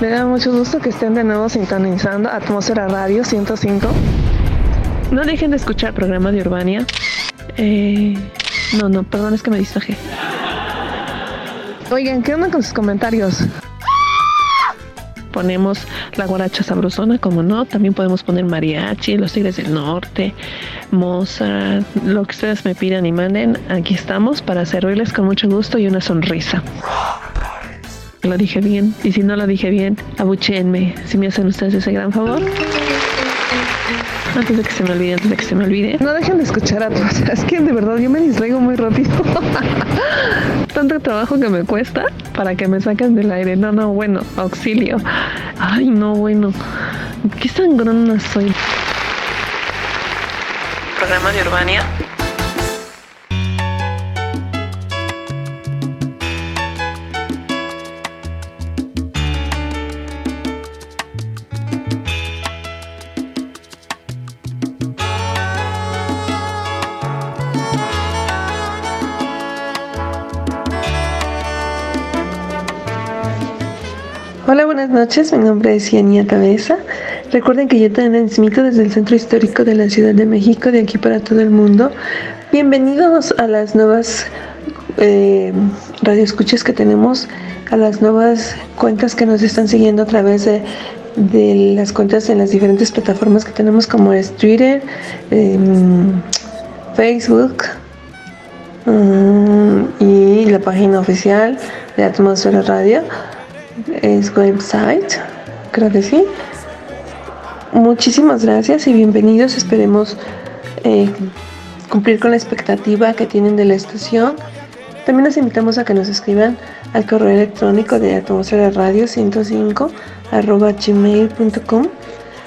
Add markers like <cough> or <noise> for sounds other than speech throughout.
Me da mucho gusto que estén de nuevo sintonizando Atmósfera Radio 105. No dejen de escuchar programa de Urbania. Eh, no, no, perdón, es que me distraje. Oigan, ¿qué onda con sus comentarios? Ponemos la guaracha sabrosona, como no. También podemos poner mariachi, los tigres del norte, Mozart, lo que ustedes me pidan y manden. Aquí estamos para servirles con mucho gusto y una sonrisa. Lo dije bien. Y si no lo dije bien, abuchéenme. Si me hacen ustedes ese gran favor. Antes de que se me olvide, antes de que se me olvide. No dejen de escuchar a todos. <laughs> Es que de verdad yo me distraigo muy rápido. <laughs> Tanto trabajo que me cuesta para que me saquen del aire. No, no, bueno, auxilio. Ay, no, bueno. Qué sangrona soy. Programa de Urbania. Buenas noches. Mi nombre es Yania Cabeza. Recuerden que yo transmito desde el Centro Histórico de la Ciudad de México, de aquí para todo el mundo. Bienvenidos a las nuevas eh, radioescuchas que tenemos, a las nuevas cuentas que nos están siguiendo a través de, las cuentas en las diferentes plataformas que tenemos, como es Twitter, eh, Facebook um, y la página oficial de Atmósfera Radio es website, creo que sí. Muchísimas gracias y bienvenidos. Esperemos eh, cumplir con la expectativa que tienen de la estación. También los invitamos a que nos escriban al correo electrónico de atmósfera radio 105 arroba gmail.com.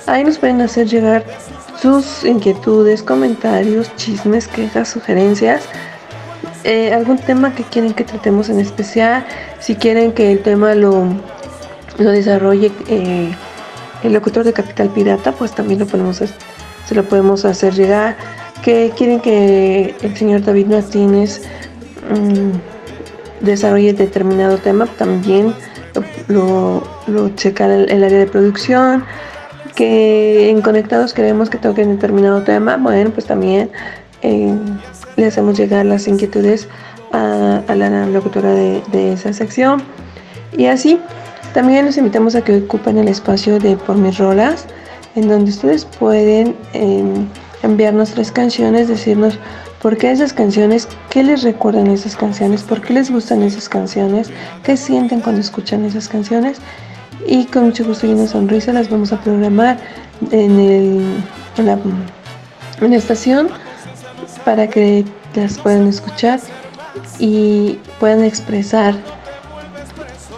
Ahí nos pueden hacer llegar sus inquietudes, comentarios, chismes, quejas, sugerencias eh, algún tema que quieren que tratemos en especial, si quieren que el tema lo, lo desarrolle eh, el locutor de Capital Pirata, pues también lo podemos, se lo podemos hacer llegar. Que quieren que el señor David Martínez mm, desarrolle determinado tema, también lo, lo, el, el, área de producción. Que en Conectados queremos que toquen determinado tema, bueno, pues también. Eh, le hacemos llegar las inquietudes a, la locutora de, esa sección. Y así, también los invitamos a que ocupen el espacio de Por mis rolas, en donde ustedes pueden em, enviarnos tres canciones, decirnos por qué esas canciones, qué les recuerdan esas canciones, por qué les gustan esas canciones, qué sienten cuando escuchan esas canciones. Y con mucho gusto y una sonrisa las vamos a programar en, el, en la, en la estación para que las puedan escuchar y puedan expresar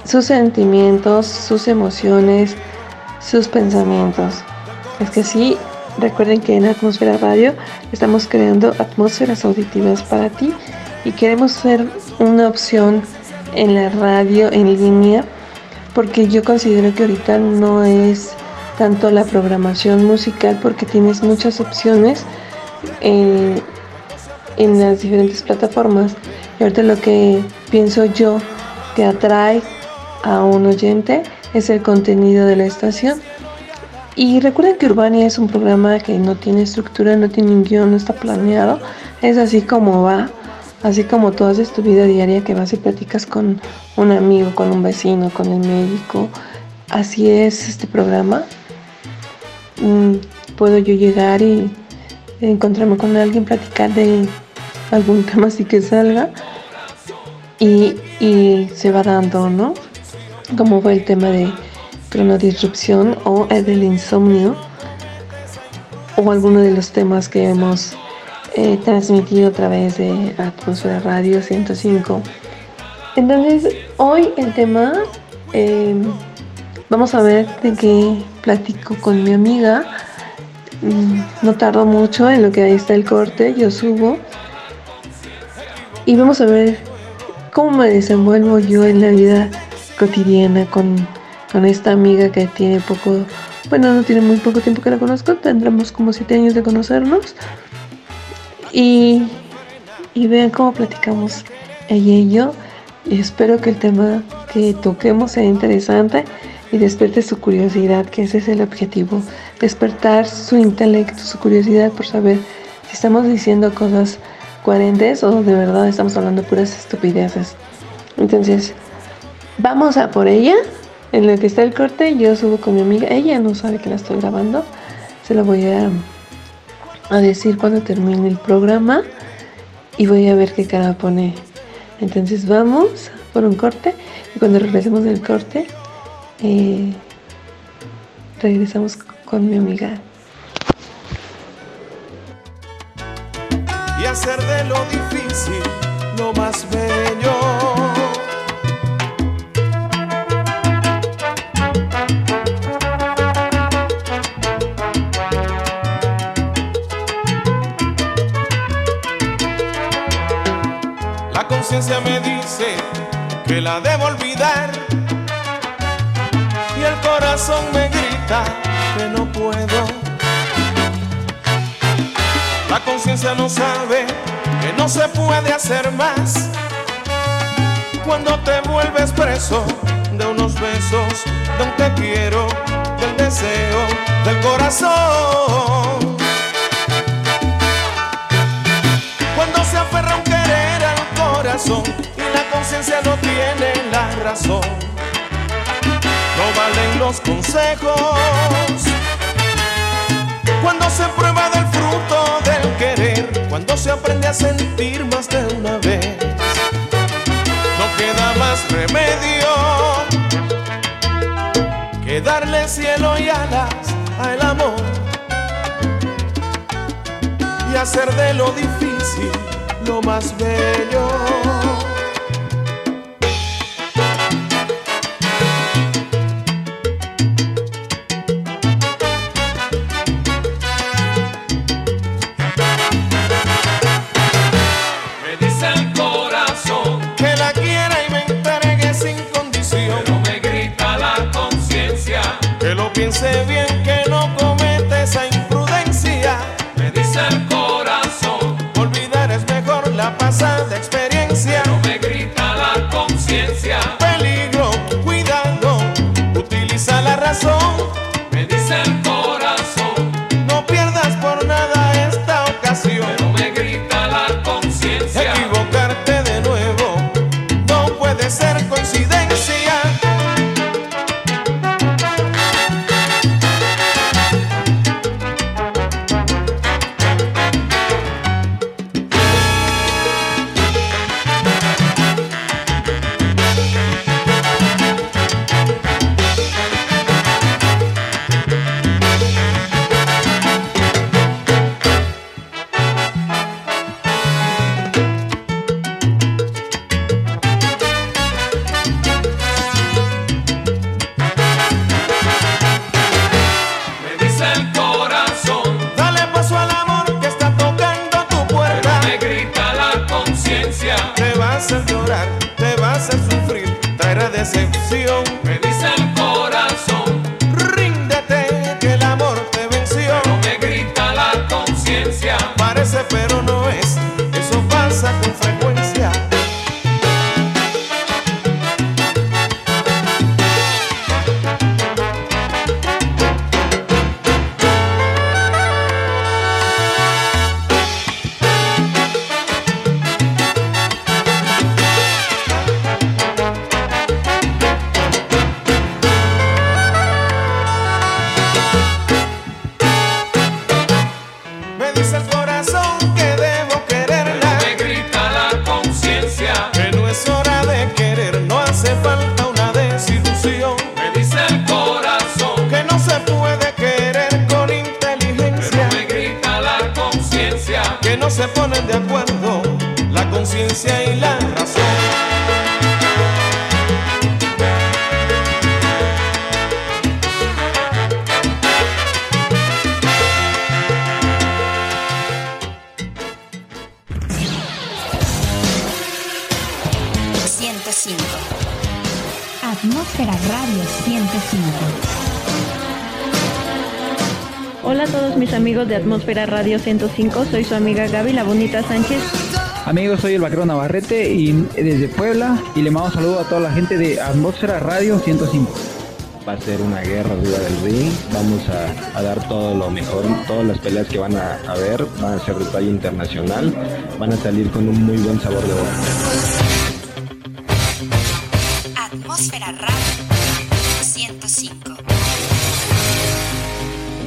sus sentimientos, sus emociones, sus pensamientos. Es que sí, recuerden que en Atmósfera Radio estamos creando atmósferas auditivas para ti y queremos ser una opción en la radio en línea porque yo considero que ahorita no es tanto la programación musical porque tienes muchas opciones en en las diferentes plataformas. Y ahorita lo que pienso yo que atrae a un oyente es el contenido de la estación. Y recuerden que Urbania es un programa que no tiene estructura, no tiene un guion, no está planeado. Es así como va, así como tú haces tu vida diaria que vas y platicas con un amigo, con un vecino, con el médico. Así es este programa. Mm, puedo yo llegar y encontrarme con alguien, platicar de algún tema así que salga y, se va dando, ¿no? Como fue el tema de cronodisrupción o el del insomnio o alguno de los temas que hemos eh, transmitido a través de Atmósfera Radio 105. Entonces, hoy el tema, em, vamos a ver de qué platico con mi amiga. Mm, no tardo mucho en lo que ahí está el corte, yo subo y vamos a ver cómo me desenvuelvo yo en la vida cotidiana con, esta amiga que tiene poco, bueno, no tiene muy poco tiempo que la conozco, tendremos como siete años de conocernos. Y, y vean cómo platicamos ella y yo. Espero que el tema que toquemos sea interesante y despierte su curiosidad, que ese es el objetivo, despertar su intelecto, su curiosidad por saber si estamos diciendo cosas coherentes o de verdad estamos hablando puras estupideces. Entonces, vamos a por ella. En lo que está el corte, yo subo con mi amiga. Ella no sabe que la estoy grabando. Se lo voy a, a decir cuando termine el programa y voy a ver qué cara pone. Entonces vamos por un corte y cuando regresemos del corte eh, regresamos con mi amiga. Hacer de lo difícil lo más bello. La conciencia me dice que la debo olvidar el corazón me grita que no puedo. La conciencia no sabe que no se puede hacer más. Cuando te vuelves preso de unos besos, de un te quiero, del deseo, del corazón. Cuando se aferra un querer al corazón y la conciencia no tiene la razón no valen los consejos. Cuando se prueba del fruto querer, cuando se aprende a sentir más de una vez, no queda más remedio que darle cielo y alas al amor y hacer de lo difícil lo más bello. Atmósfera Radio 105. Soy su amiga Gaby, la bonita Sánchez. Amigos, soy el vaquero Navarrete y desde Puebla y le mando un saludo a toda la gente de Atmósfera Radio 105. va a ser una guerra arriba del ring. Vamos a, dar todo lo mejor. Todas las peleas que van a, ver van a ser de talla internacional. Van a salir con un muy buen sabor de boca.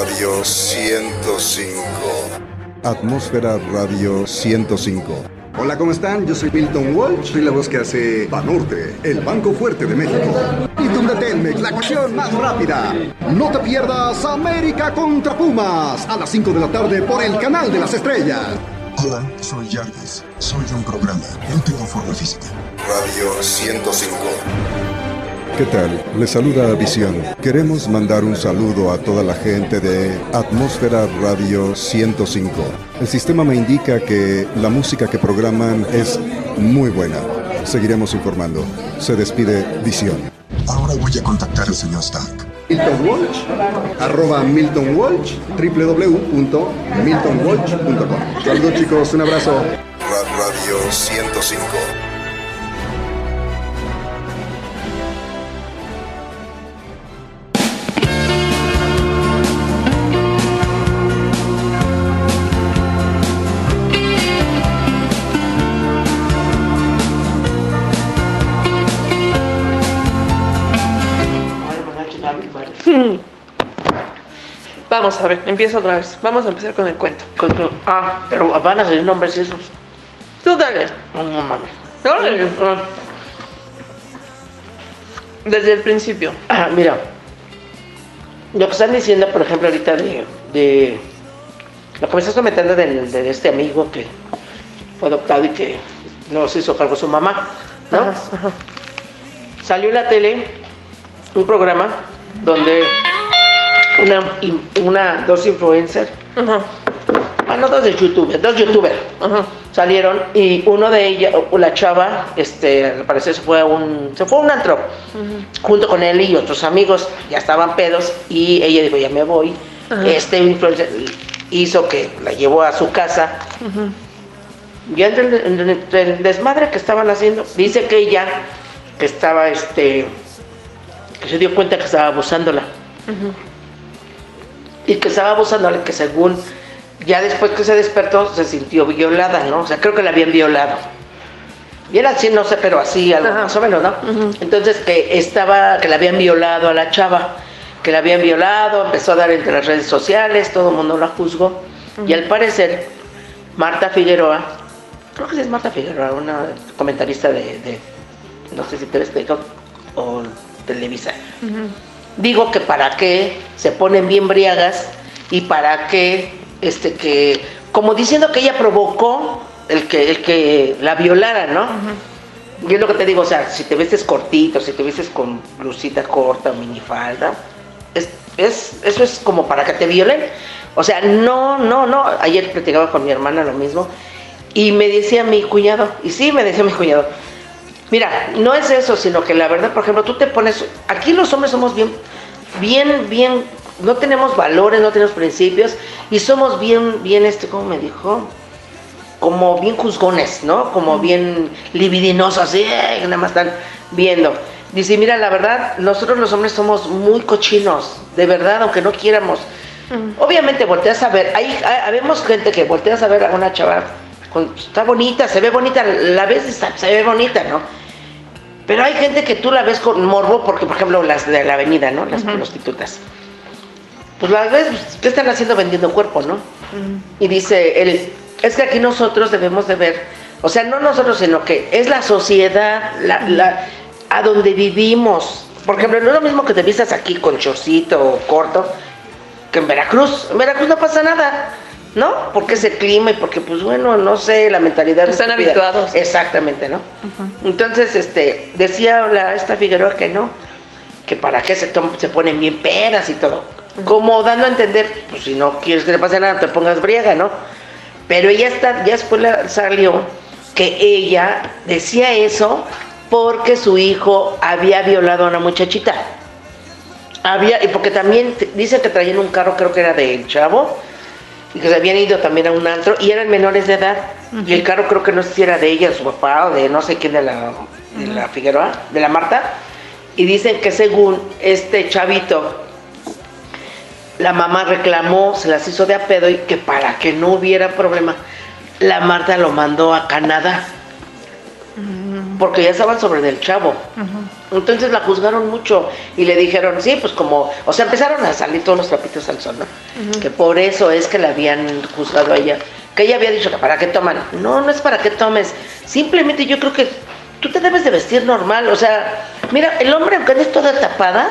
Radio 105. Atmósfera Radio 105. Hola, ¿cómo están? Yo soy Milton Walsh, soy la voz que hace Banorte, el Banco Fuerte de México. Y de Telmex, la cuestión más rápida. No te pierdas América contra Pumas a las 5 de la tarde por el Canal de las Estrellas. Hola, soy Jarvis. Soy un programa. No tengo forma física. Radio 105. ¿Qué tal? Les saluda Visión. Queremos mandar un saludo a toda la gente de Atmósfera Radio 105. El sistema me indica que la música que programan es muy buena. Seguiremos informando. Se despide Visión. Ahora voy a contactar al señor Stark. Milton Walsh, arroba Milton Walsh, www.miltonwalsh.com. Saludos chicos, un abrazo. Radio 105. Vamos a ver, empieza otra vez. Vamos a empezar con el cuento. ah, pero van a salir nombres esos. Tú dale. No, no mames. Ah. Desde el principio. Ah, mira. Lo que están diciendo, por ejemplo, ahorita de. de lo que me estás comentando de, este amigo que fue adoptado y que no se hizo cargo su mamá, ¿no? Salió en la tele un programa donde una, una dos influencers, bueno, dos de YouTube, dos youtubers salieron y uno de ellas, la chava, este, al parecer se fue a un, se fue a un antro, junto con él y otros amigos, ya estaban pedos y ella dijo, ya me voy. Este influencer hizo que la llevó a su casa. Y entre el, desmadre que estaban haciendo, dice que ella, que estaba, este, que se dio cuenta que estaba abusándola y que estaba abusándole, que según ya después que se despertó se sintió violada, ¿no? O sea, creo que la habían violado. Bien así, no sé, pero así, algo más o menos, ¿no? Entonces que estaba, que la habían violado a la chava, que la habían violado, empezó a dar entre las redes sociales, todo el mundo la juzgó. Y al parecer, Marta Figueroa, creo que es Marta Figueroa, una comentarista de, no sé si te o Televisa digo que para qué se ponen bien briagas y para qué, este, que, como diciendo que ella provocó el que, el que la violara, ¿no? Y es lo que te digo, o sea, si te vestes cortito, si te vestes con blusita corta, minifalda, es, es, eso es como para que te violen. O sea, no, no, no. Ayer platicaba con mi hermana lo mismo y me decía mi cuñado, y sí, me decía mi cuñado, Mira, no es eso, sino que la verdad, por ejemplo, tú te pones, aquí los hombres somos bien, bien, bien, no tenemos valores, no tenemos principios y somos bien, bien, este, ¿cómo me dijo? Como bien juzgones, ¿no? Como bien libidinosos, así, nada más están viendo. Dice, mira, la verdad, nosotros los hombres somos muy cochinos, de verdad, aunque no quieramos. Obviamente volteas a ver, hay, vemos gente que volteas a ver a una chava está bonita, se ve bonita, la ves se ve bonita, ¿no? Pero hay gente que tú la ves con morbo, porque por ejemplo las de la avenida, ¿no? Las prostitutas. Pues las ves, pues, ¿qué están haciendo vendiendo cuerpo, no? Y dice él, es que aquí nosotros debemos de ver, o sea, no nosotros, sino que es la sociedad, la, a donde vivimos. Por ejemplo, no es lo mismo que te vistas aquí con chorcito o corto que en Veracruz. En Veracruz no pasa nada ¿no? Porque es el clima y porque, pues bueno, no sé, la mentalidad. Están habituados. Exactamente, ¿no? Entonces, este, decía la, esta Figueroa que no, que para qué se, se ponen bien peras y todo. Como dando a entender, pues si no quieres que le pase nada, te pongas briega, ¿no? Pero ella está, ya después salió que ella decía eso porque su hijo había violado a una muchachita. Había, y porque también dice que traían un carro, creo que era del chavo, y que se habían ido también a un antro y eran menores de edad. Y el carro creo que no sé si era de ella, su papá o de no sé quién de la, de la Figueroa, de la Marta. Y dicen que según este chavito, la mamá reclamó, se las hizo de a pedo y que para que no hubiera problema, la Marta lo mandó a Canadá porque ya estaban sobre del chavo. Entonces la juzgaron mucho y le dijeron, sí, pues como, o sea, empezaron a salir todos los trapitos al sol, ¿no? Que por eso es que la habían juzgado a ella, que ella había dicho que para qué toman. No, no es para qué tomes, simplemente yo creo que tú te debes de vestir normal, o sea, mira, el hombre aunque es toda tapada,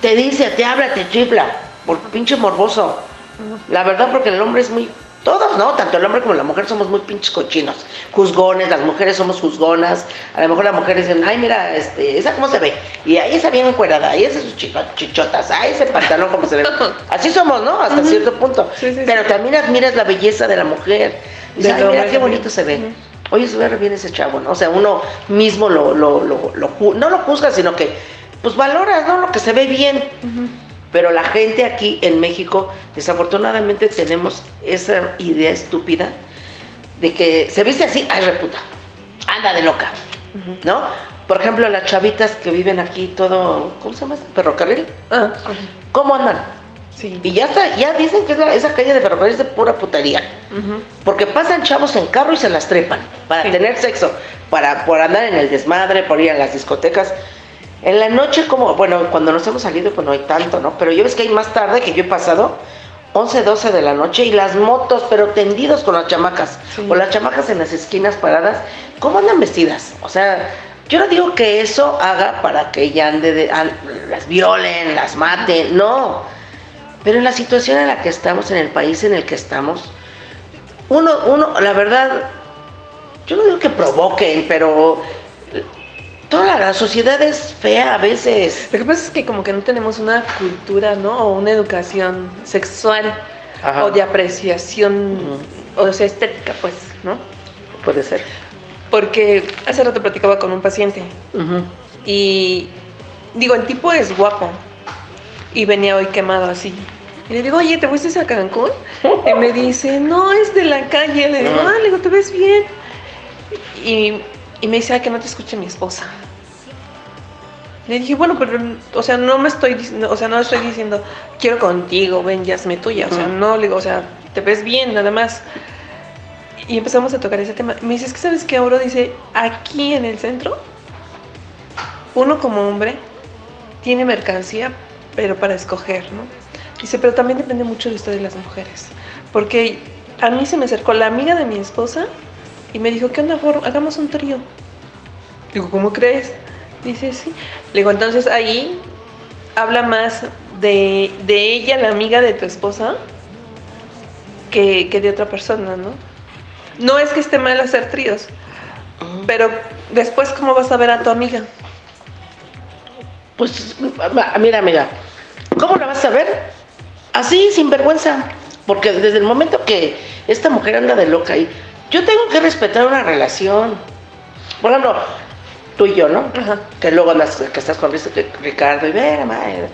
te dice, te habla, te chifla, por pinche morboso. La verdad, porque el hombre es muy todos, ¿no? Tanto el hombre como la mujer somos muy pinches cochinos. Juzgones, las mujeres somos juzgonas. A lo mejor las mujeres dicen, ay, mira, este, esa cómo se ve. Y ahí está bien encuerada, ahí esas sus chichotas, ahí ese pantalón cómo se ve. <laughs> Así somos, ¿no? Hasta cierto punto. Pero también admiras la belleza de la mujer. Dices, ay, mira qué bonito se ve. Oye, se ve bien ese chavo, ¿no? O sea, uno mismo lo, lo, lo, lo, no lo juzga, sino que, pues valoras, ¿no? Lo que se ve bien. Pero la gente aquí en México, desafortunadamente tenemos esa idea estúpida de que se viste así, ay reputa, anda de loca, ¿no? Por ejemplo, las chavitas que viven aquí todo, ¿cómo se llama? ¿Ferrocarril? Ah, ¿Cómo andan? Sí. Y ya está, ya dicen que esa calle de ferrocarril es de pura putería. Porque pasan chavos en carro y se las trepan para tener sexo, para por andar en el desmadre, por ir a las discotecas. En la noche, como, bueno, cuando nos hemos salido, pues no hay tanto, ¿no? Pero yo ves que hay más tarde que yo he pasado, 11, 12 de la noche, y las motos, pero tendidos con las chamacas, o las chamacas en las esquinas paradas, ¿cómo andan vestidas? O sea, yo no digo que eso haga para que ella ande, de, las violen, las maten, no. Pero en la situación en la que estamos, en el país en el que estamos, uno, uno, la verdad, yo no digo que provoquen, pero toda la sociedad es fea a veces. Lo que pasa es que como que no tenemos una cultura, ¿no? O una educación sexual o de apreciación, o sea, estética, pues, ¿no? Puede ser. Porque hace rato platicaba con un paciente y digo, el tipo es guapo y venía hoy quemado así. Y le digo, oye, ¿te fuiste a Cancún? y me dice, no, es de la calle. Le digo, ah, le digo, ¿te ves bien? Y y me dice, ay, que no te escuche mi esposa. Le dije, bueno, pero, o sea, no me estoy, o sea, no estoy diciendo, quiero contigo, ven, ya hazme tuya. O sea, no, le digo, o sea, te ves bien, nada más. Y empezamos a tocar ese tema. Me dice, es que sabes qué, Oro dice, aquí en el centro, uno como hombre tiene mercancía, pero para escoger, ¿no? Dice, pero también depende mucho de ustedes las mujeres. Porque a mí se me acercó la amiga de mi esposa y me dijo, ¿qué onda, Hagamos un trío. Digo, ¿cómo crees? Dice, sí. Le digo, entonces ahí habla más de, ella, la amiga de tu esposa, que, de otra persona, ¿no? No es que esté mal hacer tríos, pero después, ¿cómo vas a ver a tu amiga? Pues, mira, amiga, ¿cómo la vas a ver? Así, sin vergüenza. Porque desde el momento que esta mujer anda de loca ahí, yo tengo que respetar una relación. Por ejemplo, tú y yo, ¿no? Que luego andas, que estás con Ricardo y ver, madre.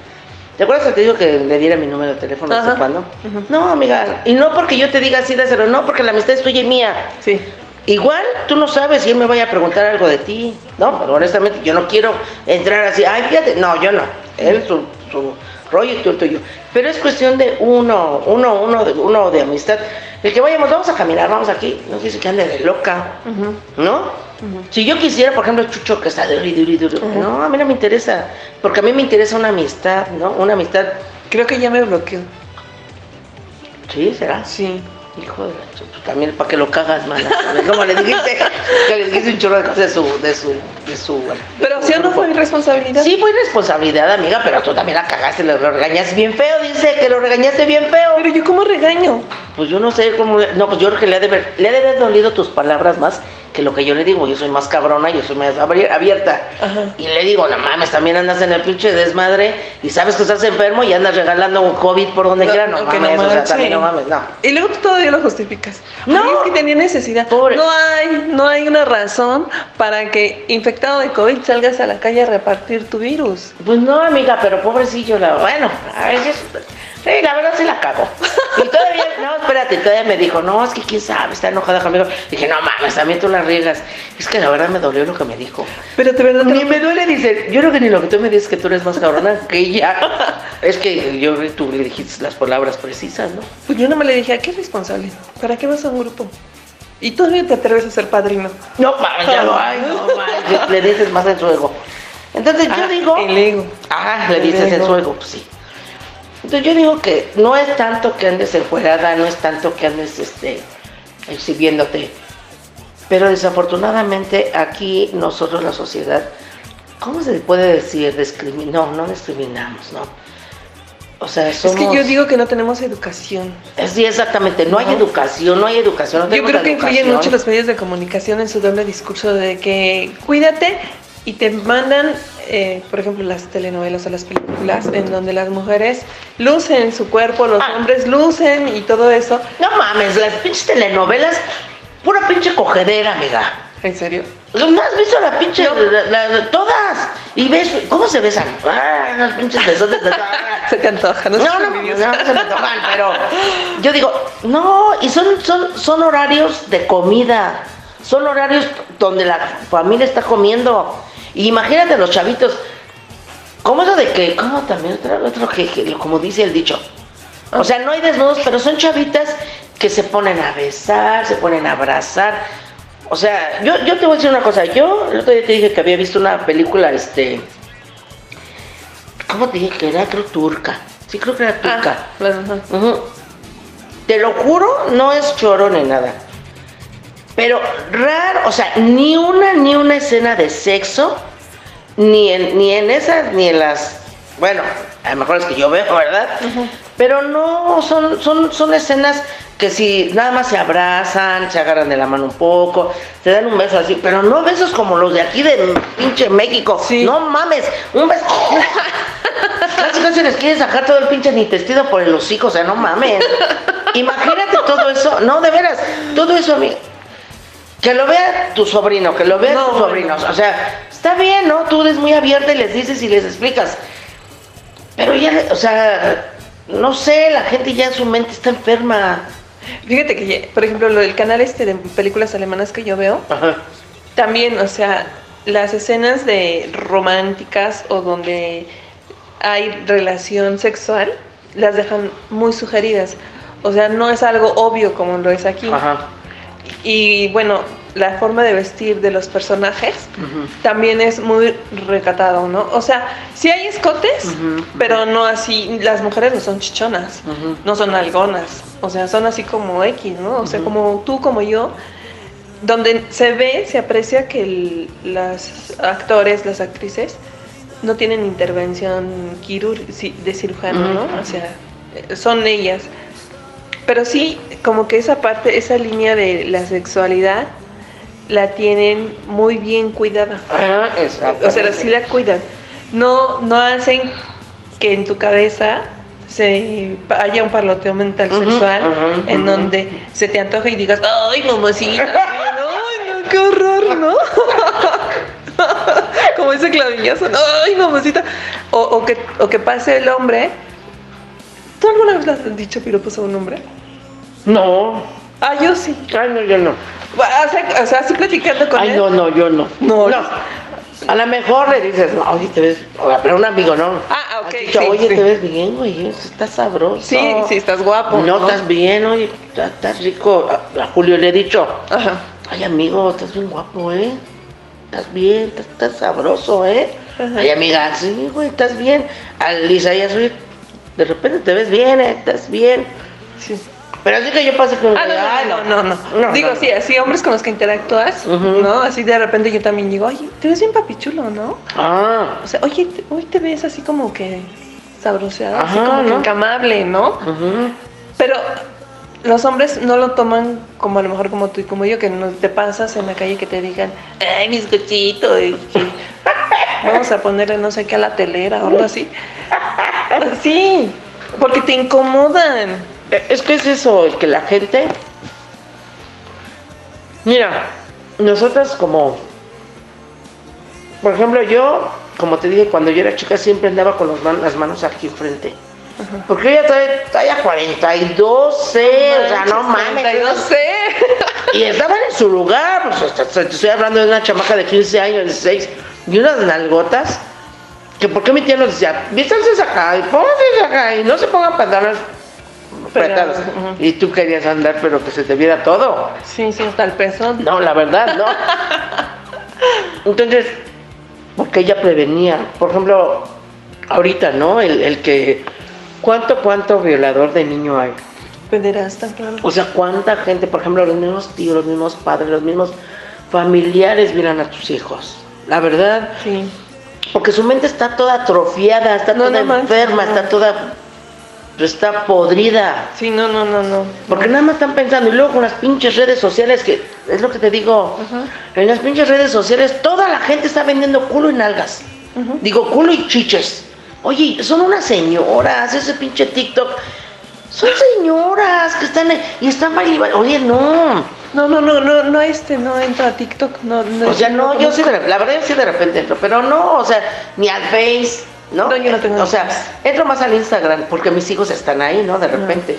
¿Te acuerdas que te digo que le diera mi número de teléfono hasta cuándo? No, amiga. Y no porque yo te diga así de hacerlo, no, porque la amistad es tuya y mía. Sí. Igual tú no sabes si él me vaya a preguntar algo de ti, ¿no? Pero honestamente yo no quiero entrar así, ay, fíjate, no, yo no. Él, su, su tú el tuyo. Pero es cuestión de uno, uno, uno, de, uno de amistad. El que vayamos, vamos a caminar, vamos aquí, no dice que ande de loca, ¿no? Si yo quisiera, por ejemplo, Chucho que está de duri, duri, no, a mí no me interesa, porque a mí me interesa una amistad, ¿no? Una amistad. Creo que ya me bloqueó. ¿Sí? ¿Será? Sí. Hijo de la ch- también para que lo cagas, mana. <laughs> Como le dijiste, que le dijiste un chorro de cosas de su, de su, de su. Pero si o no fue irresponsabilidad. Sí, fue irresponsabilidad, amiga, pero tú también la cagaste, lo, lo regañaste bien feo, dice que lo regañaste bien feo. Pero yo cómo regaño. Pues yo no sé cómo. No, pues yo creo que le ha de haber, le ha de haber dolido tus palabras más que lo que yo le digo. Yo soy más cabrona, yo soy más abierta. Y le digo, no mames, también andas en el pinche desmadre y sabes que estás enfermo y andas regalando un COVID por donde quiera. No, no mames, o sea, manches. también no mames, no. Y luego tú todavía lo justificas. No. Ay, es que tenía necesidad. No hay, no hay una razón para que infectado de COVID salgas a la calle a repartir tu virus. Pues no, amiga, pero pobrecillo, la, bueno, a veces, sí, la verdad sí la cago. Y todavía, no, espérate, todavía me dijo, no, es que quién sabe, está enojada conmigo. Dije, no mames, también tú la riegas. Es que la verdad me dolió lo que me dijo. Pero de verdad Ni me duele, dice, yo creo que ni lo que tú me dices que tú eres más cabrona que ella. <laughs> Es que yo tú le dijiste las palabras precisas, ¿no? Pues yo no me le dije, ¿a qué responsable? ¿Para qué vas a un grupo? Y todavía te atreves a ser padrino. No, mames, ya no, ay, no, mames, le dices más en su ego. Entonces yo digo. El ego. Ajá, le dices en su ego, pues sí. Entonces yo digo que no es tanto que andes enfuerada, no es tanto que andes este, exhibiéndote. Pero desafortunadamente aquí nosotros, la sociedad, ¿cómo se puede decir? Discrimi- no, no discriminamos, ¿no? O sea, somos... Es que yo digo que no tenemos educación. Sí, exactamente, no hay educación, no hay educación. no Yo creo que influyen educación. mucho los medios de comunicación en su doble discurso de que cuídate y te mandan, eh, por ejemplo, las telenovelas o las películas en donde las mujeres lucen su cuerpo, los hombres lucen y todo eso. No mames, las pinches telenovelas, pura pinche cogedera, amiga. ¿En serio? ¿No has visto la pinche, la- la- todas? Y ves, ¿cómo se besan? Ah, las pinches besotes. <laughs> Se te antoja, ¿no? No, no, no, no se me antojan, pero yo digo, no, y son, son, son horarios de comida, son horarios donde la familia está comiendo. Imagínate los chavitos, ¿cómo eso de que, cómo también otro, otro que, que- como dice el dicho? O sea, no hay desnudos, pero son chavitas que se ponen a besar, se ponen a abrazar. O sea, yo, yo te voy a decir una cosa, yo el otro día te dije que había visto una película, este, ¿cómo te dije que era? Creo turca. Sí, creo que era turca. Ujú. Te lo juro, no es choro ni nada. Pero raro, o sea, ni una ni una escena de sexo, ni en, ni en esas, ni en las. Bueno, a lo mejor es que yo veo, ¿verdad? Pero no, son, son, son escenas que si nada más se abrazan, se agarran de la mano un poco, se dan un beso así, pero no besos como los de aquí de pinche México. No mames, un beso. <laughs> Casi casi les quieren sacar todo el pinche intestino por el hocico, o sea, no mames. <laughs> Imagínate todo eso, no, de veras, todo eso, amiga. Que lo vea tu sobrino, que lo vean tus sobrinos. O sea, está bien, ¿no? Tú eres muy abierta y les dices y les explicas. Pero ya, o sea, no sé, la gente ya en su mente está enferma. Fíjate que, por ejemplo, lo del canal este de películas alemanas que yo veo, también, o sea, las escenas de románticas o donde hay relación sexual, las dejan muy sugeridas. O sea, no es algo obvio como lo es aquí. Y bueno, la forma de vestir de los personajes también es muy recatado, ¿no? O sea, sí hay escotes, pero no así, las mujeres no son chichonas, no son algonas, o sea, son así como X, ¿no? O sea, como tú, como yo, donde se ve, se aprecia que el- las actores, las actrices, no tienen intervención de cirujano, ¿no? O sea, son ellas. Pero sí, como que esa parte, esa línea de la sexualidad la tienen muy bien cuidada. Ah, O sea, sí la cuidan. No, no hacen que en tu cabeza se haya un parloteo mental sexual en donde se te antoje y digas, ay, mamacita, <laughs> ay, no, qué horror, ¿no? <laughs> Como ese clavillazo, ¿no? ay, mamacita. O, o que, o que pase el hombre. ¿Tú alguna vez le has dicho piropos a un hombre? No. Ah, yo sí. Ay, no, yo no. O sea, así platicando con Ay, él. no, no, yo no. No. A lo mejor le dices, no, oye, te ves, o sea, pero un amigo, ¿no? Ah, ok. Dicho, sí, oye, sí. te ves bien, güey, estás sabroso. Sí, sí, estás guapo. No, estás bien, oye, estás- estás rico. A, a Julio le he dicho, ay, amigo, estás bien guapo, ¿eh? Estás bien, estás, estás sabroso, ¿eh? Ajá. Ay, amiga, sí, güey, estás bien. A Lisa, ya soy, de repente te ves bien, ¿eh? Estás bien. Sí. Pero así que yo pasé con... Ah, no, no, no, no, Digo, sí, así hombres con los que interactúas, ¿no? Así de repente yo también digo, oye, te ves bien papichulo, ¿no? Ah. O sea, oye, hoy te ves así como que sabroseado, así como que encamable, ¿no? Pero los hombres no lo toman como a lo mejor como tú y como yo, que no te pasas en la calle que te digan, ay, mis cochitos, <laughs> vamos a ponerle no sé qué a la telera o algo así. <laughs> Sí, porque te incomodan. Eh, es que es eso, que la gente... Mira, nosotras como... Por ejemplo, yo, como te dije, cuando yo era chica siempre andaba con las manos aquí enfrente. Porque ella trae talla 42 C, o sea, no mames. 42 C. Y estaban en su lugar, pues, te estoy hablando de una chamaca de 15 años, 16, y unas nalgotas, que por qué mi tía nos decía, vístanse acá, y pónganse acá, y no se pongan pantalones Y tú querías andar, pero que se te viera todo. Sí, sí, hasta el peso. No, la verdad, no. <laughs> Entonces, porque ella prevenía, por ejemplo, ahorita, ¿no? El, el que ¿Cuánto, cuánto violador de niño hay? Pederasta, claro. O sea, cuánta gente, por ejemplo, los mismos tíos, los mismos padres, los mismos familiares violan a tus hijos. La verdad. Sí. Porque su mente está toda atrofiada, está toda enferma, está toda está podrida. Sí, no, no, no, no. Porque nada más están pensando, y luego con las pinches redes sociales, que es lo que te digo, en las pinches redes sociales toda la gente está vendiendo culo y nalgas. Digo, culo y chiches. Oye, son unas señoras, ese pinche TikTok. Son señoras que están y están bailando. Oye, no. No, no, no, no, no, este, no entra a TikTok, no, no. O sea, no, yo sí, de, la verdad, sí de repente entro, pero no, o sea, ni al Face, ¿no? No, yo no tengo O sea, entro más al Instagram, porque mis hijos están ahí, ¿no? De repente.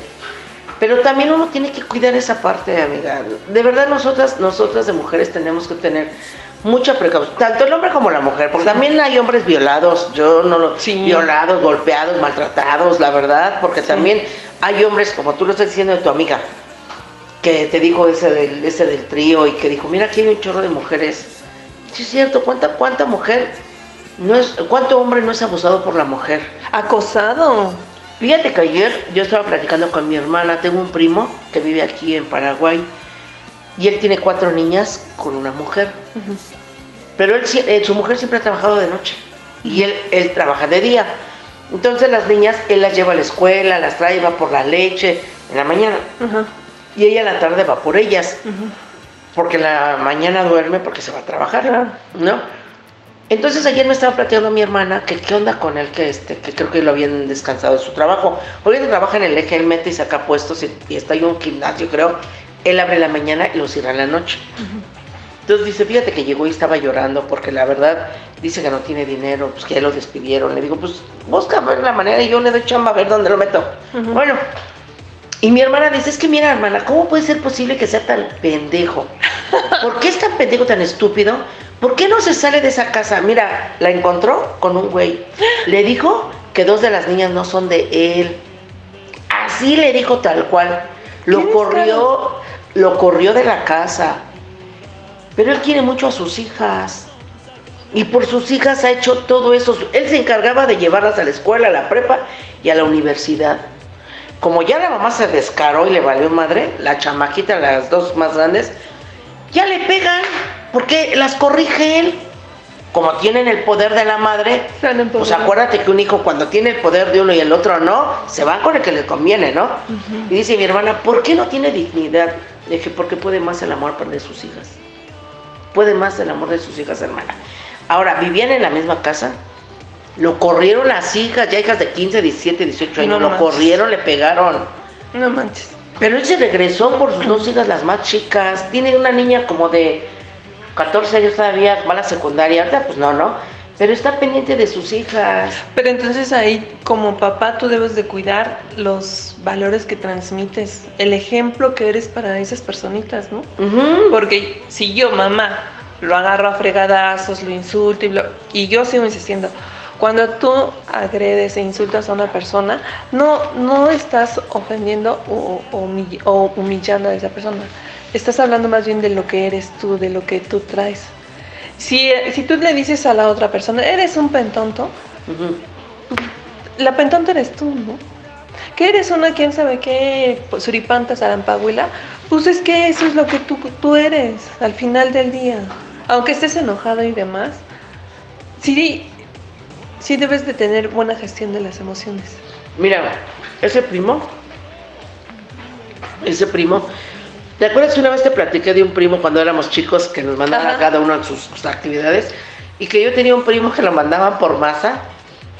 Pero también uno tiene que cuidar esa parte, amiga. De verdad, nosotras, nosotras de mujeres tenemos que tener mucha precaución, tanto el hombre como la mujer, porque también hay hombres violados, yo no lo, violados, golpeados, maltratados, la verdad, porque también hay hombres, como tú lo estás diciendo de tu amiga, que te dijo ese del, ese del trío y que dijo, mira aquí hay un chorro de mujeres. Sí es cierto, ¿cuánta, cuánta mujer, no es, cuánto hombre no es abusado por la mujer? Acosado. Fíjate que ayer yo estaba platicando con mi hermana, tengo un primo que vive aquí en Paraguay, y él tiene cuatro niñas con una mujer. Pero él, eh, su mujer siempre ha trabajado de noche y él, él trabaja de día. Entonces las niñas, él las lleva a la escuela, las trae, va por la leche en la mañana. Y ella en la tarde va por ellas. Porque en la mañana duerme porque se va a trabajar. ¿No? Entonces ayer me estaba platicando mi hermana que qué onda con él, que este, que creo que lo habían descansado de su trabajo. Hoy trabaja en el eje, él mete y saca puestos y, y está en un gimnasio, creo, él abre la mañana y lo cierra en la noche. Entonces dice, fíjate que llegó y estaba llorando porque la verdad dice que no tiene dinero, pues que ya lo despidieron. Le digo, pues busca ver la manera y yo le doy chamba a ver dónde lo meto. Bueno, y mi hermana dice, es que mira hermana, ¿cómo puede ser posible que sea tan pendejo? ¿Por qué es tan pendejo, tan estúpido? ¿Por qué no se sale de esa casa? Mira, la encontró con un güey. Le dijo que dos de las niñas no son de él. Así le dijo tal cual. Lo corrió, lo corrió de la casa. Pero él quiere mucho a sus hijas. Y por sus hijas ha hecho todo eso. Él se encargaba de llevarlas a la escuela, a la prepa y a la universidad. Como ya la mamá se descaró y le valió madre, la chamaquita, las dos más grandes, ya le pegan, porque las corrige él como tienen el poder de la madre, pues acuérdate que un hijo cuando tiene el poder de uno y el otro no, se van con el que le conviene, ¿no? Y dice mi hermana, ¿por qué no tiene dignidad? Le dije, porque puede más el amor de sus hijas. Puede más el amor de sus hijas, hermana. Ahora, vivían en la misma casa, lo corrieron las hijas, ya hijas de 15, 17, 18 años, lo corrieron, le pegaron. No manches. Pero él se regresó por sus dos hijas, las más chicas. Tiene una niña como de 14 años todavía, va a la secundaria, ahorita pues no, ¿no? Pero está pendiente de sus hijas. Pero entonces ahí como papá tú debes de cuidar los valores que transmites, el ejemplo que eres para esas personitas, ¿no? Porque si yo, mamá, lo agarro a fregadazos, lo insulto y, y yo sigo insistiendo, cuando tú agredes e insultas a una persona, no, no estás ofendiendo o, o humillando a esa persona Estás hablando más bien de lo que eres tú, de lo que tú traes. Si, si tú le dices a la otra persona, eres un pentonto, la pentonta eres tú, ¿no? que eres una quién sabe qué, pues, suripanta, zarampahuila, pues es que eso es lo que tú, tú eres al final del día. Aunque estés enojado y demás, sí, sí debes de tener buena gestión de las emociones. Mira, ese primo, ese primo, ¿te acuerdas que una vez te platiqué de un primo cuando éramos chicos que nos mandaban a cada uno a sus, sus actividades? Y que yo tenía un primo que lo mandaban por masa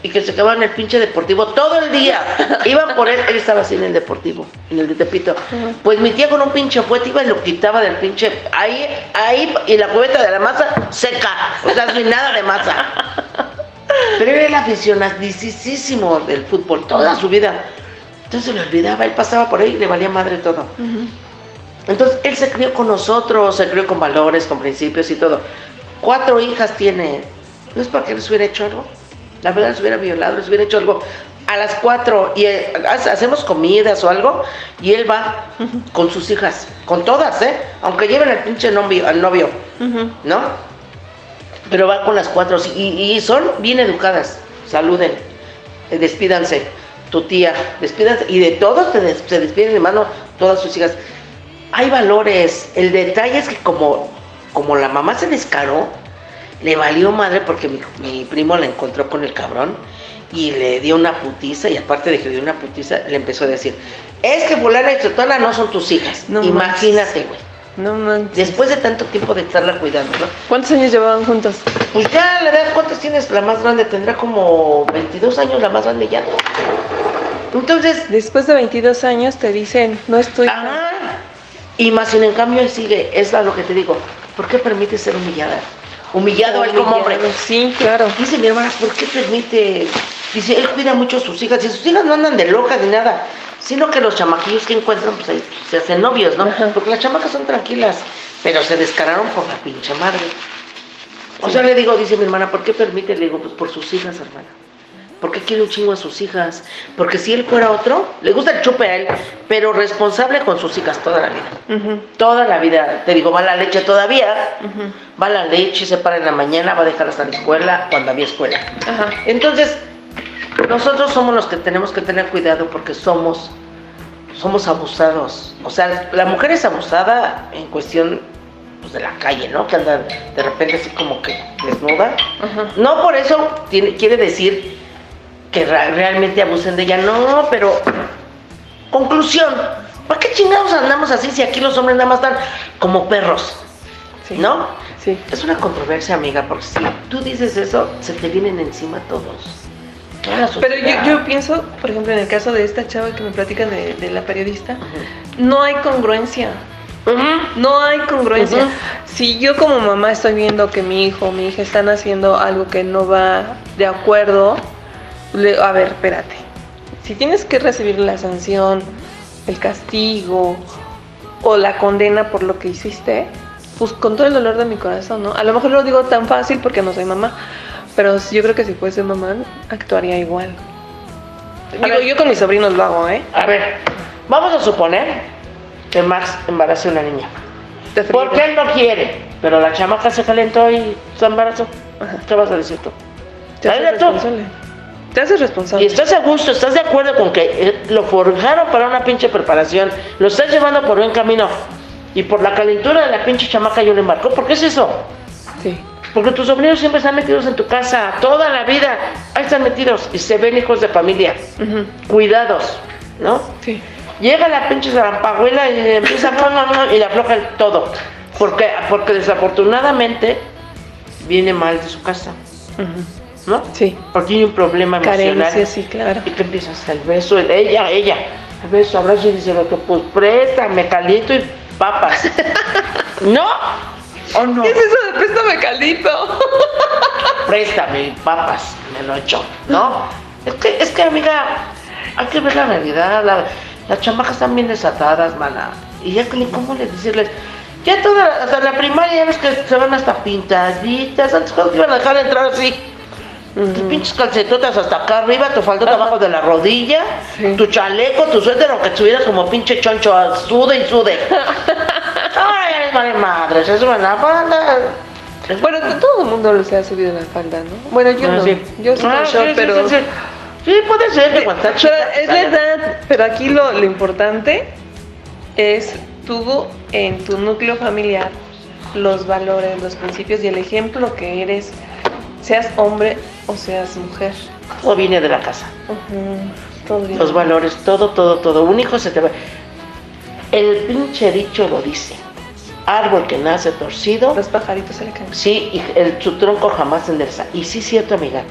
y que se quedaba en el pinche deportivo todo el día. <laughs> Iban por él, él estaba así en el deportivo, en el de Tepito. Pues mi tía con un pinche fuete iba y lo quitaba del pinche. Ahí, ahí, y la cubeta de la masa seca. O sea, sin nada de masa. Pero él era aficionadísimo del fútbol toda su vida. Entonces se le olvidaba, él pasaba por ahí y le valía madre todo. Entonces él se crió con nosotros, se crió con valores, con principios y todo. Cuatro hijas tiene. ¿No es para que les hubiera hecho algo? La verdad les hubiera violado, les hubiera hecho algo a las cuatro y eh, ha- hacemos comidas o algo y él va con sus hijas, con todas, ¿eh? Aunque lleven al pinche novio, al novio, ¿no? Pero va con las cuatro y, y son bien educadas. Saluden, eh, despídanse, tu tía, despídanse y de todos se, des- se despiden, hermano, todas sus hijas. Hay valores. El detalle es que como, como la mamá se descaró, le valió madre porque mi, mi primo la encontró con el cabrón y le dio una putiza y aparte de que le dio una putiza, le empezó a decir, es que fulana y sotana no son tus hijas. No Imagínate, güey. No manches. Después de tanto tiempo de estarla cuidando, ¿no? ¿Cuántos años llevaban juntos? Pues ya, la edad, ¿cuántos tienes? La más grande tendrá como 22 años, la más grande ya. Entonces, Después de 22 años te dicen, no estoy... ajá. Y más sin en cambio él sigue, es lo que te digo. ¿Por qué permite ser humillada? Humillado él como hombre. Sí, claro. Dice mi hermana, ¿por qué permite? Dice, él cuida mucho a sus hijas, y sus hijas no andan de locas ni nada, sino que los chamaquillos que encuentran, pues ahí se hacen novios, ¿no? Porque las chamacas son tranquilas, pero se descararon por la pinche madre. O sea, le digo, dice mi hermana, ¿por qué permite? Le digo, pues por sus hijas, hermana. ¿Por qué quiere un chingo a sus hijas? Porque si él fuera otro, le gusta el chupe a él, pero responsable con sus hijas toda la vida. Toda la vida. Te digo, va la leche todavía. Va la leche, se para en la mañana, va a dejar hasta la escuela cuando había escuela. Entonces, nosotros somos los que tenemos que tener cuidado porque somos, somos abusados. O sea, la mujer es abusada en cuestión pues, de la calle, ¿no? Que anda de repente así como que desnuda. No por eso tiene, quiere decir que realmente abusen de ella, no, pero conclusión, ¿para qué chingados andamos así si aquí los hombres nada más están como perros? ¿No? Sí. Es una controversia, amiga, porque si tú dices eso, se te vienen encima todos. Pero yo, pienso, por ejemplo, en el caso de esta chava que me platican de, de la periodista, no hay congruencia. No hay congruencia. Si yo como mamá estoy viendo que mi hijo o mi hija están haciendo algo que no va de acuerdo, le- a ver, espérate. Si tienes que recibir la sanción, el castigo o la condena por lo que hiciste, pues con todo el dolor de mi corazón, ¿no? A lo mejor lo digo tan fácil porque no soy mamá, pero yo creo que si fuese mamá, actuaría igual. Digo, yo con mis sobrinos lo hago, ¿eh? A ver, vamos a suponer que Max embaraza a una niña. Porque él no quiere, pero la chamaca se calentó y se embarazó. ¿Qué vas a decir tú? Te tú. Te haces responsable. Y estás a gusto, estás de acuerdo con que eh, lo forjaron para una pinche preparación, lo estás llevando por buen camino. Y por la calentura de la pinche chamaca yo le embarcó. ¿Por qué es eso? Sí. Porque tus sobrinos siempre están metidos en tu casa, toda la vida. Ahí están metidos y se ven hijos de familia. Cuidados, ¿no? Sí. Llega la pinche zarampahuela y empieza no, y le afloja el todo. Porque, porque desafortunadamente viene mal de su casa, ¿no? Sí. Porque tiene un problema emocional. Carencia, sí, claro. Y que empiezas el beso, el- ella, ella, el beso, abrazo y dice lo que pues préstame caliento y papas. <laughs> ¿No? ¿O no? ¿Qué es eso de préstame caldito? <laughs> Préstame papas, me lo echo, ¿no? Es que, es que amiga, hay que ver la realidad, la- las chamacas están bien desatadas, mana. Y ya que cómo les decirles, ya toda, hasta la primaria ya ves que se van hasta pintaditas, antes cuando te iban a dejar entrar así. Tus pinches calcetotas hasta acá arriba, tu faldota abajo de la rodilla, tu chaleco, tu suéter, aunque estuvieras como pinche choncho, sude y sude. <laughs> Ay, vale madres, eso es la falda. Bueno, to- todo el mundo se ha subido la falda, ¿no? Bueno, yo Ah, no. sí. Yo sí Ah, short, sí, pero... sí, puede ser que cuando es la edad, pero aquí lo, lo importante es tú en tu núcleo familiar, los valores, los principios y el ejemplo que eres, seas hombre o seas mujer. Todo viene de la casa. Ujú, todo bien. Los valores, todo, todo, todo. Un hijo se te va. El pinche dicho lo dice. Árbol que nace torcido. Los pajaritos se le caen. Sí, y el, su tronco jamás se endereza. Y sí, cierto, amiga.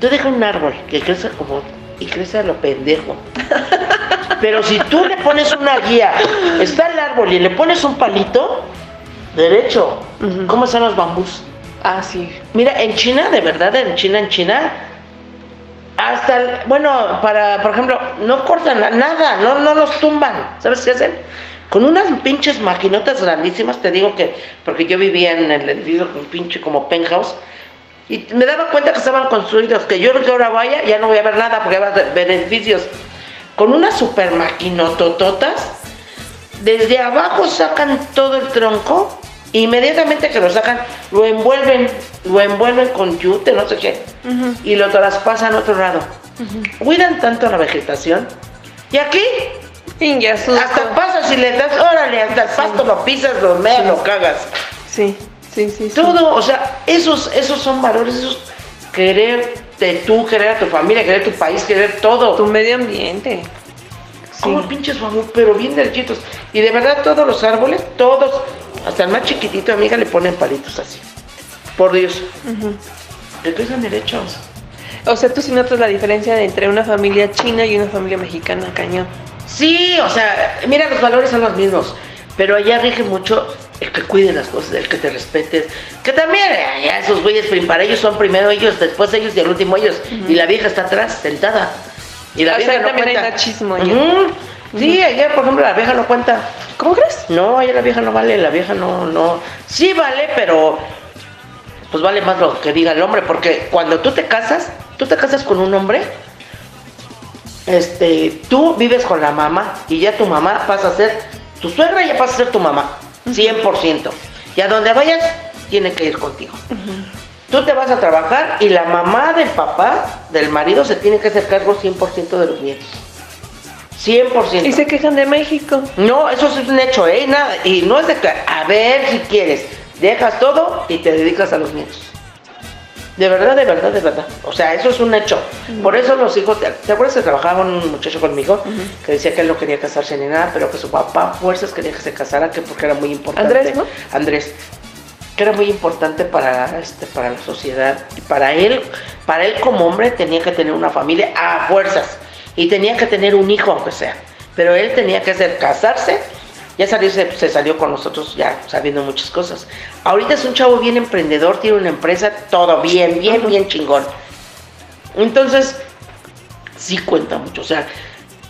Tú dejas un árbol que crece como. y crece a lo pendejo. <laughs> Pero si tú le pones una guía, está el árbol y le pones un palito, derecho. ¿Cómo están los bambús? Ah, sí. Mira, en China, de verdad, en China, en China, hasta, el- bueno, para, por ejemplo, no cortan nada, no, no los tumban. ¿Sabes qué hacen? Con unas pinches maquinotas grandísimas, te digo que, porque yo vivía en el edificio con pinche como penthouse, y me daba cuenta que estaban construidos, que yo que ahora vaya, ya no voy a ver nada porque va a ver edificios. Con unas super maquinotototas, desde abajo sacan todo el tronco, inmediatamente que lo sacan, lo envuelven, lo envuelven con yute, no sé qué, y lo traspasan a otro lado. Cuidan tanto la vegetación. Y aquí, hasta pasas y le das, órale, hasta el pasto lo pisas, lo meas, lo cagas. Sí, sí, sí. Todo, o sea, esos, esos son valores, esos quererte tú, querer a tu familia, querer tu país, querer todo. Tu medio ambiente. Como pinches pero bien derechitos. Y de verdad todos los árboles, todos, hasta el más chiquitito, amiga, le ponen palitos así. Por Dios. Que crecen derechos. O sea, tú sí notas la diferencia entre una familia china y una familia mexicana, cañón. Sí, o sea, mira, los valores son los mismos. Pero allá rige mucho el que cuide las cosas, el que te respetes. Que también, eh, esos güeyes, prim- para ellos son primero ellos, después ellos y al último ellos. Y la vieja está atrás, sentada. Y la O sea, vieja no también hay cuenta. machismo allá. Ujú. Sí, allá, por ejemplo, la vieja no cuenta. ¿Cómo crees? No, allá la vieja no vale, la vieja no, no. Sí vale, pero pues vale más lo que diga el hombre, porque cuando tú te casas, tú te casas con un hombre, este, tú vives con la mamá y ya tu mamá pasa a ser, tu suegra ya pasa a ser tu mamá, 100%. Y a donde vayas, tiene que ir contigo. Tú te vas a trabajar y la mamá del papá, del marido, se tiene que hacer cargo 100% de los nietos. 100%. Y se quejan de México. No, eso es un hecho, ¿eh? Nada. Y no es de que, a ver si quieres, dejas todo y te dedicas a los nietos. De verdad, de verdad, de verdad. O sea, eso es un hecho. Por eso los hijos, ¿te, te acuerdas que trabajaba un muchacho conmigo que decía que él no quería casarse ni nada, pero que su papá a fuerzas quería que se casara, que porque era muy importante. Andrés, ¿no? Andrés. Que era muy importante para, este, para la sociedad. Y para él, para él como hombre tenía que tener una familia a fuerzas. Y tenía que tener un hijo, aunque sea. Pero él tenía que hacer casarse. Ya salirse, se salió con nosotros ya sabiendo muchas cosas. Ahorita es un chavo bien emprendedor, tiene una empresa, todo bien, bien, bien chingón. Entonces, sí cuenta mucho. O sea,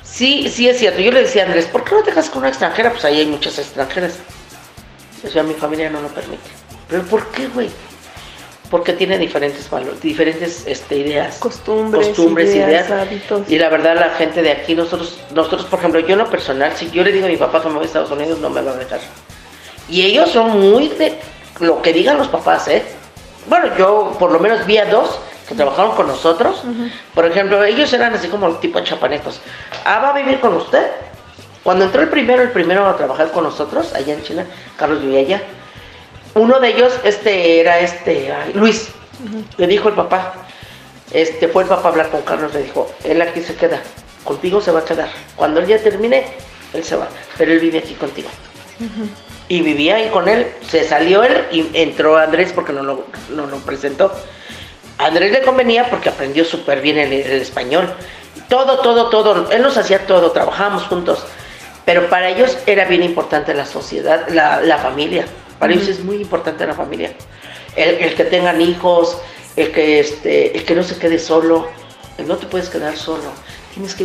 sí, sí es cierto. Yo le decía a Andrés, ¿por qué no te casas con una extranjera? Pues ahí hay muchas extranjeras. O sea, mi familia no lo permite. ¿Pero por qué, güey? Porque tiene diferentes valores, diferentes este, ideas. Costumbres, costumbres, ideas, ideas. hábitos. Y la verdad, la gente de aquí, nosotros, nosotros, por ejemplo, yo en lo personal, si yo le digo a mi papá que me voy a Estados Unidos, no me va a dejar. Y ellos son muy de lo que digan los papás, ¿eh? Bueno, yo por lo menos vi a dos que trabajaron con nosotros. Por ejemplo, ellos eran así como tipo chapanecos. Ah, va a vivir con usted. Cuando entró el primero, el primero a trabajar con nosotros, allá en China, Carlos vivía allá. Uno de ellos, este, era este, Luis. Le dijo el papá, este, fue el papá a hablar con Carlos, le dijo, él aquí se queda, contigo se va a quedar. Cuando él ya termine, él se va, pero él vive aquí contigo. Y vivía ahí con él, se salió él y entró Andrés porque no lo, no lo presentó. A Andrés le convenía porque aprendió súper bien el, el español. Todo, todo, todo, él nos hacía todo, trabajábamos juntos. Pero para ellos era bien importante la sociedad, la, la familia. Para ellos es muy importante la familia. El, el que tengan hijos, el que, este, el que no se quede solo. El no te puedes quedar solo. Tienes que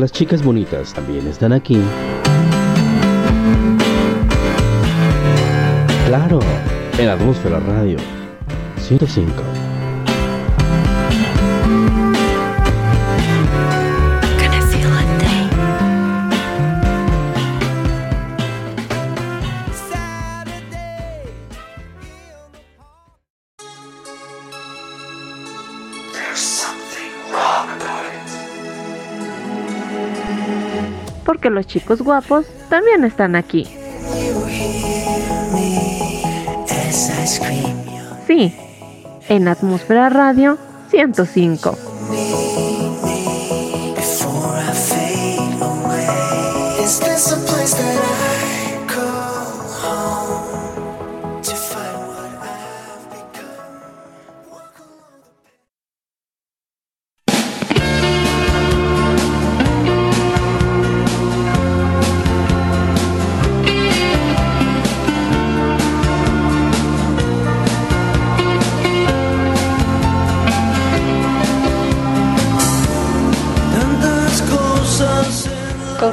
las chicas bonitas también están aquí. Claro, en Atmósfera Radio 105. Los chicos guapos también están aquí. Sí, en Atmósfera Radio 105.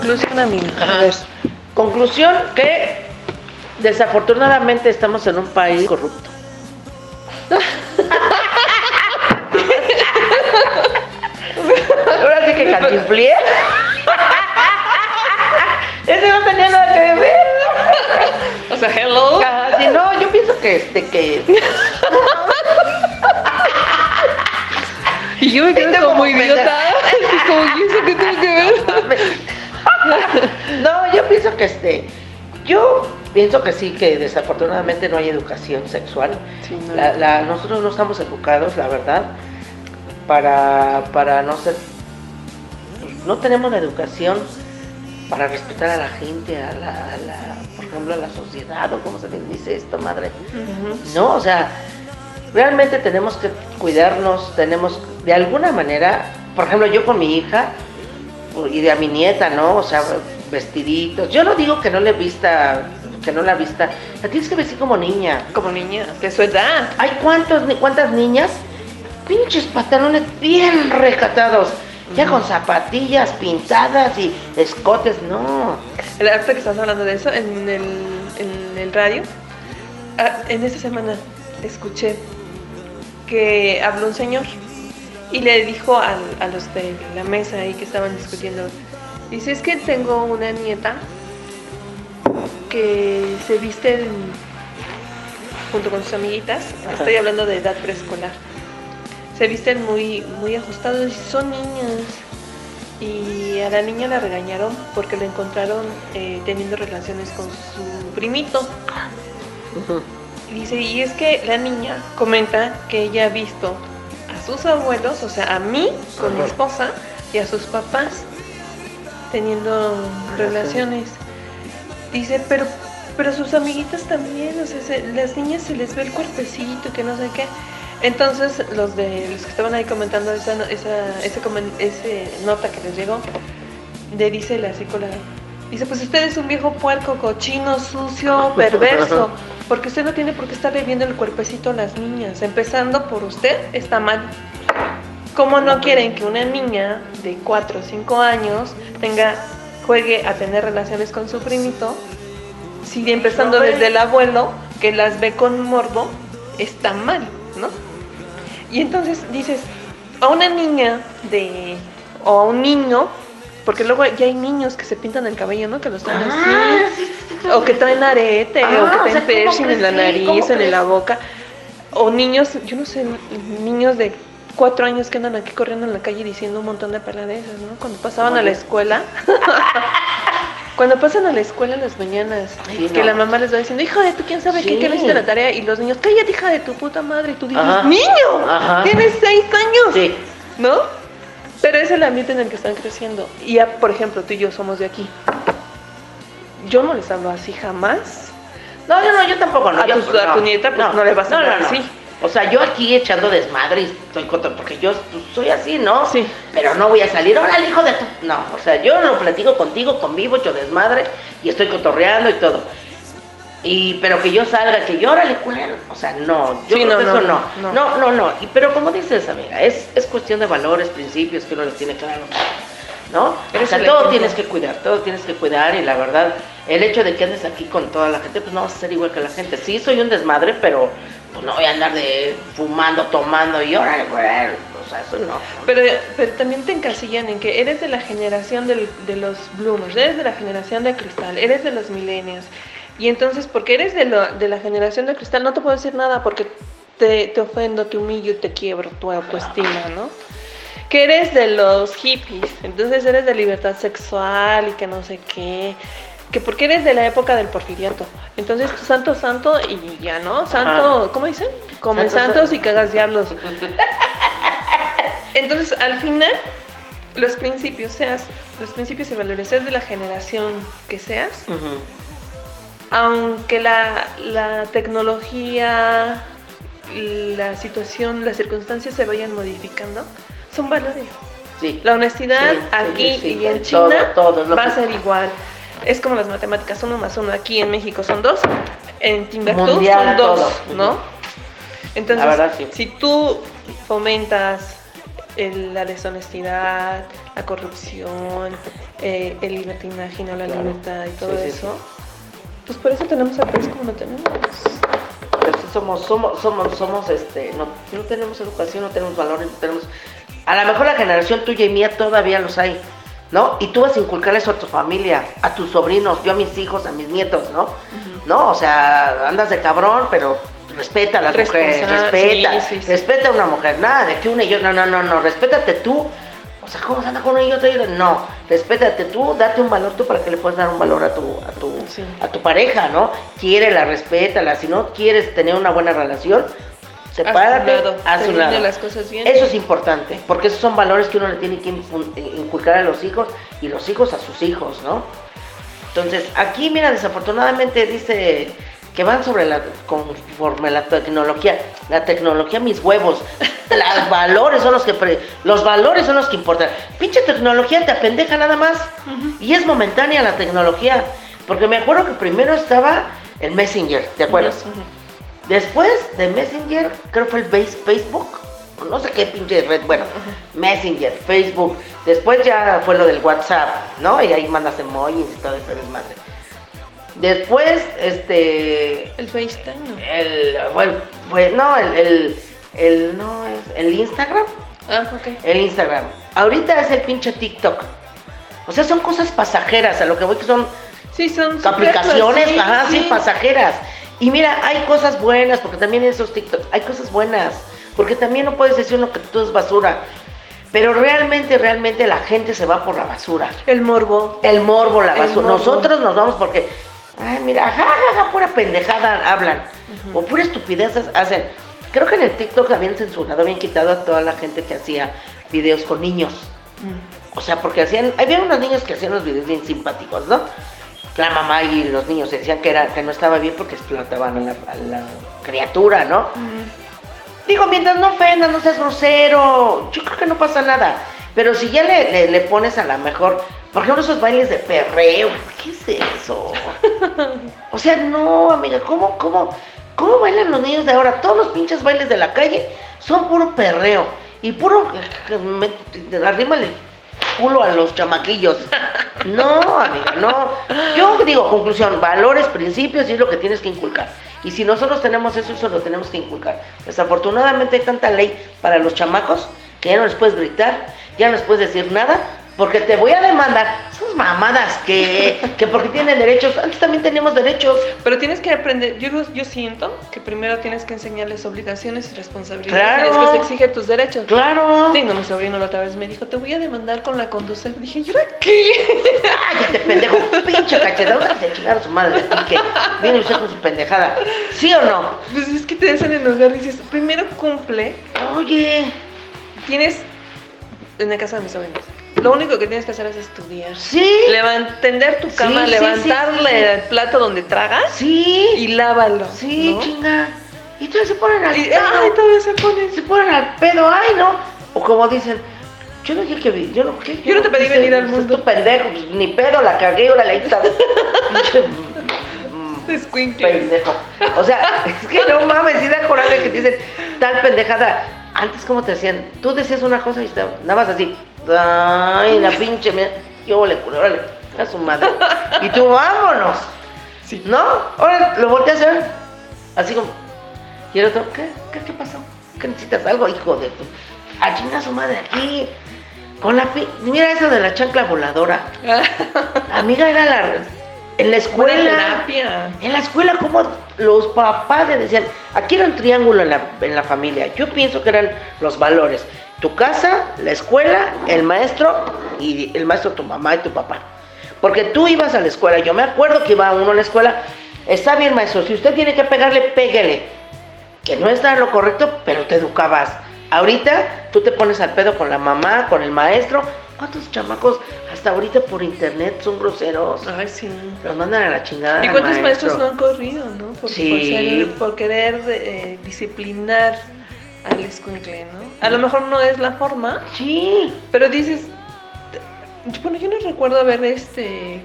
Conclusión, amiga. A ver, conclusión que desafortunadamente estamos en un país corrupto. <laughs> Ahora sí que cantinflé. <laughs> Ese no tenía nada que ver. O sea, hello. Ajá, sí, no, yo pienso que este que. Y yo me quedé como idiota. Así <laughs> como, ¿y eso qué tiene que ver? <laughs> No, yo pienso que este. Yo pienso que sí, que desafortunadamente no hay educación sexual. Sí, no. La- la- nosotros no estamos educados, la verdad, para, para no ser. no tenemos la educación para respetar a la gente, a la, a la- por ejemplo, a la sociedad, o como se dice esto, madre. No, o sea, realmente tenemos que cuidarnos, tenemos, de alguna manera, por ejemplo, yo con mi hija y de a mi nieta, ¿no? O sea, vestiditos. Yo no digo que no le vista, que no la vista, la tienes que vestir como niña. Como niña, de su edad. Hay cuántos, cuántas niñas, pinches pantalones bien recatados, ya con zapatillas pintadas y escotes, no. El ahorita que estás hablando de eso, en el, en el radio, ah, en esta semana escuché que habló un señor y le dijo al- a los de la mesa ahí que estaban discutiendo, dice, es que tengo una nieta que se viste junto con sus amiguitas, estoy hablando de edad preescolar, se visten muy, muy ajustados y son niñas. Y a la niña la regañaron porque la encontraron eh, teniendo relaciones con su primito. Dice, y es que la niña comenta que ella ha visto a sus abuelos, o sea, a mí con mi esposa y a sus papás teniendo relaciones. Dice, pero pero sus amiguitas también, o sea, se- las niñas se les ve el cuerpecito, que no sé qué. Entonces, los de los que estaban ahí comentando esa, esa, ese nota que les llegó, le dice la psicóloga, dice, pues usted es un viejo puerco, cochino, sucio, <laughs> perverso, <laughs> porque usted no tiene por qué estarle viendo el cuerpecito a las niñas. Empezando por usted, está mal. ¿Cómo no quieren que una niña de 4 o 5 años tenga, juegue a tener relaciones con su primito? Si empezando güey. desde el abuelo, que las ve con morbo, está mal, ¿no? Y entonces dices, a una niña de, o a un niño, porque luego ya hay niños que se pintan el cabello, ¿no? Que los traen Ah, así, o que traen arete, Ah, o que o sea, traen ¿cómo piercing en la nariz, en crees? la boca, o niños, yo no sé, niños de cuatro años que andan aquí corriendo en la calle diciendo un montón de peladeces, ¿no? Cuando pasaban a la escuela. <laughs> Cuando pasan a la escuela en las mañanas, que no. la mamá les va diciendo, hija de tú, quién sabe qué, Sí. que no hiciste la tarea, y los niños, cállate, hija de tu puta madre, y tú dices, Ajá. niño, Ajá. tienes seis años, Sí. ¿no? Pero es el ambiente en el que están creciendo. Y ya, por ejemplo, tú y yo somos de aquí. Yo no les hablo así jamás. No, yo no, yo tampoco, no. A yo- tu- a tu nieta, pues, no le vas a hablar así. O sea, yo aquí echando desmadre y estoy coto, porque yo pues, soy así, ¿no? Sí. Pero no voy a salir, órale, hijo de tu... No, o sea, yo lo platico contigo, convivo, echo desmadre y estoy cotorreando y todo. Y, pero que yo salga, que yo, órale, culero. O sea, no, yo Sí, creo no, que no, eso no. no. No, no, no. Y, pero como dices, amiga, es, es cuestión de valores, principios que uno les tiene claro. ¿no? Eres o sea, el todo ejemplo. tienes que cuidar, todo tienes que cuidar y la verdad, el hecho de que andes aquí con toda la gente, pues no vas a ser igual que la gente. Sí, soy un desmadre, pero pues no voy a andar de fumando, tomando y güey. O sea, eso no. Pero, pero también te encasillan en que eres de la generación del- de los bloomers, eres de la generación de cristal, eres de los millennials. Y entonces, porque eres de, lo- de la generación de cristal, no te puedo decir nada porque te, te ofendo, te humillo te quiebro tu autoestima, ¿no? Que eres de los hippies, entonces eres de libertad sexual y que no sé qué. Que porque eres de la época del porfiriato. Entonces, santo, santo y ya, ¿no? Santo, Ajá. ¿cómo dicen? Come Santo, santos santo. y cagas diablos. <laughs> Entonces, al final, los principios, seas, los principios y valores, seas de la generación que seas. Aunque la, la tecnología, la situación, las circunstancias se vayan modificando, son valores. Sí. La honestidad Sí, aquí sí, y en China todo va a ser igual. Es como las matemáticas, uno más uno. Aquí en México son dos, en Timbuktu son dos, todo. ¿no? Entonces, La verdad, sí. si tú fomentas el- la deshonestidad, la corrupción, eh, el libertinaje no la Claro. libertad y todo eso, pues por eso tenemos al país como lo tenemos. Pero sí somos, somos, somos, somos, este, no, no tenemos educación, no tenemos valores, no tenemos. A lo mejor la generación tuya y mía todavía los hay, ¿no? Y tú vas a inculcar eso a tu familia, a tus sobrinos, yo a mis hijos, a mis nietos, ¿no? ¿No? O sea, andas de cabrón, pero respeta a las mujeres, respeta, sí, sí, sí. respeta a una mujer, nada de que una y yo, no, no, no, no, respétate tú. O sea, ¿cómo se anda con una y otra? y? No, respétate tú, date un valor tú para que le puedas dar un valor a tu, a tu, a tu pareja, ¿no? Quiérela, respétala, si no quieres tener una buena relación, sepárate, haz un lado. las cosas bien. Eso es importante, porque esos son valores que uno le tiene que eh, inculcar a los hijos y los hijos a sus hijos, ¿no? Entonces, aquí, mira, desafortunadamente dice que van sobre la, conforme la tecnología, la tecnología, mis huevos, <laughs> los valores son los que, pre- los valores son los que importan. Pinche tecnología te apendeja nada más, y es momentánea la tecnología, porque me acuerdo que primero estaba el Messenger, ¿te acuerdas? Después de Messenger, creo que fue el Face- Facebook, no sé qué pinche red, bueno, Messenger, Facebook. Después ya fue lo del WhatsApp, ¿no? Y ahí mandas emojis y todo ese desmadre. Después, este. El FaceTime. El. Bueno, pues no, el. el, el- no, es el Instagram. Ah, ok. El Instagram. Ahorita es el pinche TikTok. O sea, son cosas pasajeras, a lo que voy que son Sí, son aplicaciones, sí, ajá, sí, sí. pasajeras. Y mira, hay cosas buenas, porque también en esos TikToks hay cosas buenas, porque también no puedes decir uno que todo es basura. Pero realmente, realmente la gente se va por la basura. El morbo. El morbo, la basura. morbo. Nosotros nos vamos porque, ay, mira, ja, ja, ja, pura pendejada hablan. O pura estupidez hacen. Creo que en el TikTok habían censurado, habían quitado a toda la gente que hacía videos con niños. O sea, porque hacían, había unos niños que hacían unos videos bien simpáticos, ¿no? La mamá y los niños decían que era que no estaba bien porque explotaban a la, a la criatura, ¿no? Digo, mientras no ofendas, no seas grosero, yo creo que no pasa nada. Pero si ya le, le- le pones a la mejor, por ejemplo, esos bailes de perreo, ¿qué es eso? <laughs> O sea, no, amiga, ¿cómo, cómo, cómo bailan los niños de ahora? Todos los pinches bailes de la calle son puro perreo y puro, arrímale culo a los chamaquillos. No, amiga, no. Yo digo, conclusión, valores, principios y es lo que tienes que inculcar. Y si nosotros tenemos eso, eso lo tenemos que inculcar. Desafortunadamente hay tanta ley para los chamacos que ya no les puedes gritar, ya no les puedes decir nada, porque te voy a demandar. Son mamadas que, <laughs> que porque tienen derechos, antes también teníamos derechos. Pero tienes que aprender, yo, yo siento que primero tienes que enseñarles obligaciones y responsabilidades Claro. y después exige tus derechos. Claro. Sí, no, mi sobrino la otra vez me dijo, te voy a demandar con la conducir. Dije, ¿y ahora qué? <laughs> Cállate, pendejo, pinche cachetado, de chingar a su madre, y que viene usted con su pendejada. ¿Sí o no? Pues es que te hacen enojar, dices, primero cumple. Oye. Tienes, en el caso de mis sobrinos, lo único que tienes que hacer es estudiar. Sí. Tender tu cama, Sí, levantarle sí, el plato donde tragas. Sí. Y lávalo. Sí, ¿no? chinga. Y todavía se ponen al Y, pedo. ay, todavía se ponen. Se ponen al pedo, ay, no. O como dicen, yo no dije que vi, yo no, ¿qué? Yo no te pedí venir al "Pues, mundo". tú pendejo, ni pedo, la cagué, ahora la. <laughs> Escuincle. pendejo. O sea, es que no mames, sí da coraje que te dicen tal pendejada. Antes, ¿cómo te decían? Tú decías una cosa y estaba- nada más así. Ay, la pinche, mira, yo le curo, órale, a su madre. Y tú, vámonos. ¿No? Ahora lo volteé a hacer. Así como. Y el otro, ¿qué? ¿Qué, qué pasó? ¿Qué necesitas algo, hijo de tu? A chingar a su madre aquí. Con la pi- Mira eso de la chancla voladora. <laughs> Amiga, era la. En la escuela. En la escuela, como los papás le decían, aquí era un triángulo en la, en la familia. Yo pienso que eran los valores. Tu casa, la escuela, el maestro y el maestro tu mamá y tu papá. Porque tú ibas a la escuela, yo me acuerdo que iba uno a la escuela, está bien maestro, si usted tiene que pegarle, pégale. Que no es nada lo correcto, pero te educabas. Ahorita tú te pones al pedo con la mamá, con el maestro. ¿Cuántos chamacos hasta ahorita por internet son groseros? Ay, sí. Los mandan a la chingada. ¿Y cuántos maestro. maestros no han corrido, no? Por, Sí. por ser- por querer eh, disciplinar al escuincle, ¿no? A lo mejor no es la forma. Sí. Pero dices, bueno, yo no recuerdo haber este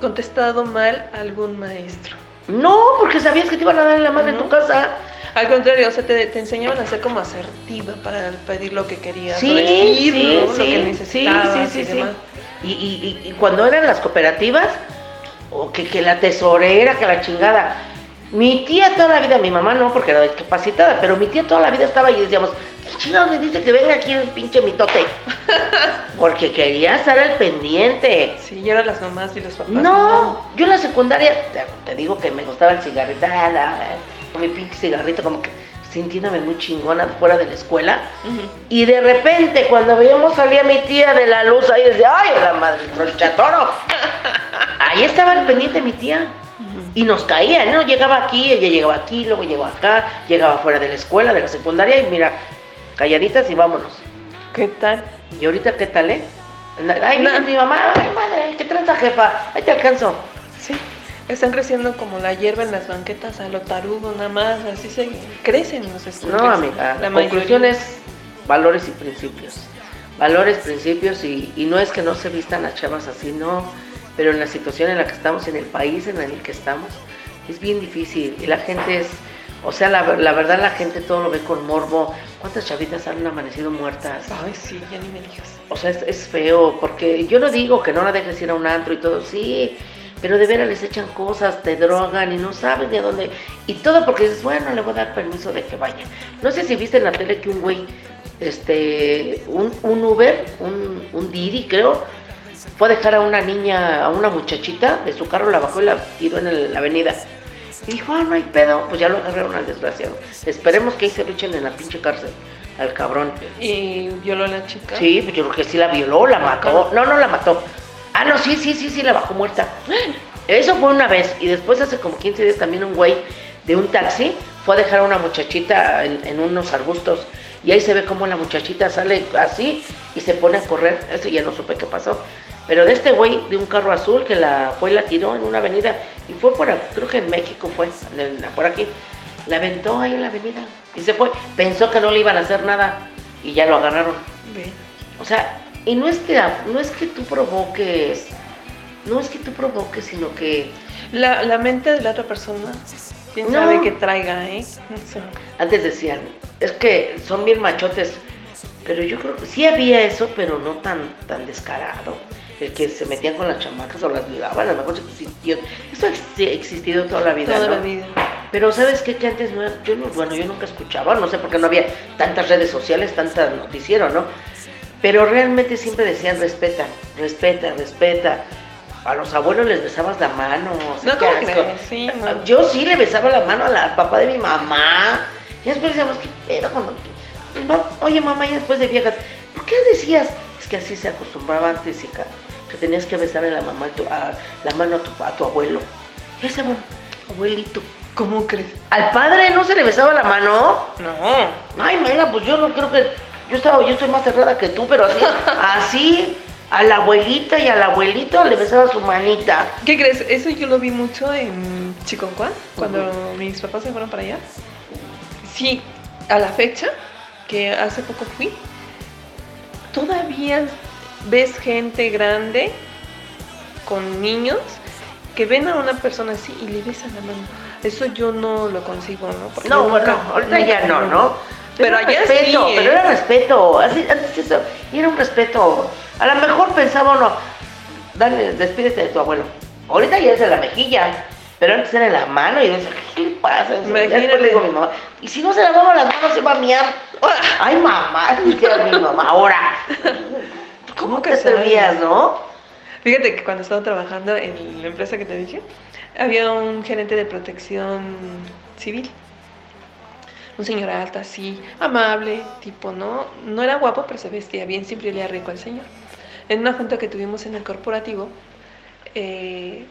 contestado mal a algún maestro. No, porque sabías que te iban a dar en la madre en tu casa. Al contrario, o sea, te, te enseñaban a ser como asertiva para pedir lo que querías, Sí, decir, sí, ¿no? lo que necesitabas sí, y sí, sí. demás. Y, y- y- y cuando eran las cooperativas, o que, que la tesorera, que la chingada. Mi tía toda la vida, mi mamá no, porque era discapacitada, pero mi tía toda la vida estaba y decíamos, ¿qué chingados le dice que venga aquí el pinche mitote? <laughs> Porque quería estar al pendiente. Sí, y ahora las mamás y los papás. No, yo en la secundaria, te, digo que me gustaba el cigarrito, ah, la- con mi pinche cigarrito, como que sintiéndome muy chingona fuera de la escuela. Y de repente, cuando veíamos salía mi tía de la luz, ahí decía, ¡ay, la madre, el chatoro! <laughs> Ahí estaba al pendiente mi tía. Y nos caía, ¿no? Llegaba aquí, ella llegaba aquí, luego llegaba acá, llegaba fuera de la escuela, de la secundaria, y mira, calladitas y vámonos. ¿Qué tal? ¿Y ahorita qué tal, eh? Ay, mira, mi mamá, ay, madre, ¿qué tranza, jefa? Ahí te alcanzo. Sí, están creciendo como la hierba en las banquetas a lo tarugo nada más, así se crecen los escuincles. No, amiga, La la conclusión mayoría. es valores y principios. Valores, principios, y, y no es que no se vistan las chavas así, no, pero en la situación en la que estamos, en el país en el que estamos, es bien difícil. Y la gente es, o sea, la, la verdad la gente todo lo ve con morbo. ¿Cuántas chavitas han amanecido muertas? Ay, sí, ya ni me digas. O sea, es, es feo, porque yo no digo que no la dejes ir a un antro y todo, sí, pero de veras les echan cosas, te drogan y no saben de dónde. Y todo porque dices, bueno, le voy a dar permiso de que vaya. No sé si viste en la tele que un güey, este, un, un Uber, un, un Didi, creo, fue a dejar a una niña, a una muchachita de su carro, la bajó y la tiró en el- la avenida. Y dijo, ah, no hay pedo, pues ya lo agarraron al desgraciado. Esperemos que ahí se lo echen en la pinche cárcel, al cabrón. Y violó a la chica. Sí, pues yo creo que sí la violó, la mató. No, no la mató. Ah, no, sí, sí, sí, sí, la bajó muerta. Eso fue una vez. Y después, hace como 15 días, también un güey de un taxi fue a dejar a una muchachita en, en unos arbustos. Y ahí se ve como la muchachita sale así y se pone a correr. Eso ya no supe qué pasó. Pero de este güey de un carro azul que la fue y la tiró en una avenida. Y fue por, creo que en México fue, por aquí. La aventó ahí en la avenida. Y se fue. Pensó que no le iban a hacer nada. Y ya lo agarraron. O sea, y no es que no es que tú provoques, no es que tú provoques, sino que La, la mente de la otra persona, quién No. sabe qué traiga, ¿eh? Antes decían, es que son bien machotes, pero yo creo que sí había eso, pero no tan tan descarado. El que se metían con las chamacas o las violaban, a lo mejor existió. Eso ha exi- existido toda la vida. toda ¿no? la vida. Pero sabes qué? que antes no, era- yo no, bueno, yo nunca escuchaba, no sé por qué no había tantas redes sociales, tantas noticiero, ¿no? Pero realmente siempre decían respeta, respeta, respeta. A los abuelos les besabas la mano. o sea, No, qué ¿cómo asco. crees? Sí, no. Yo sí le besaba la mano a la- papá de mi mamá. Y después decíamos, ¿qué pedo cuando no, Oye, mamá, y después de viejas, ¿por qué decías? Es que así se acostumbraba antes, hija, que tenías que besarle la mamá a tu- a- la mano a tu, a tu abuelo. Ese abuelito. ¿Cómo crees? ¿Al padre no se le besaba la mano? No. Ay, mira, pues yo no creo que. Yo estaba, yo estoy más cerrada que tú, pero así, <laughs> así, a la abuelita y al abuelito le besaba su manita. ¿Qué crees? Eso yo lo vi mucho en Chiconcuá, cuando mis papás se fueron para allá. Sí, a la fecha, que hace poco fui, todavía ves gente grande con niños que ven a una persona así y le besan la mano. Eso yo no lo consigo, ¿no? Porque No, nunca- ahorita ya no, ¿no? Pero allá respeto, sí, ¿eh? pero era respeto. Así, antes eso, y era un respeto. A lo mejor pensaba uno, dale, despídete de tu abuelo. Ahorita ya es de la mejilla, pero antes era en la mano y yo decía, ¿qué le pasa? Después Imagínate. le digo a mi mamá, y si no se lavaba las manos se va a miar. <laughs> Ay, mamá, decía mi mamá, ahora. ¿Cómo sabes? atrevías, no? Fíjate que cuando estaba trabajando en la empresa que te dije, había un gerente de protección civil. Un señor alto, así, amable, tipo, ¿no? No era guapo, pero se vestía bien, siempre olía rico al señor. En una junta que tuvimos en el corporativo, eh,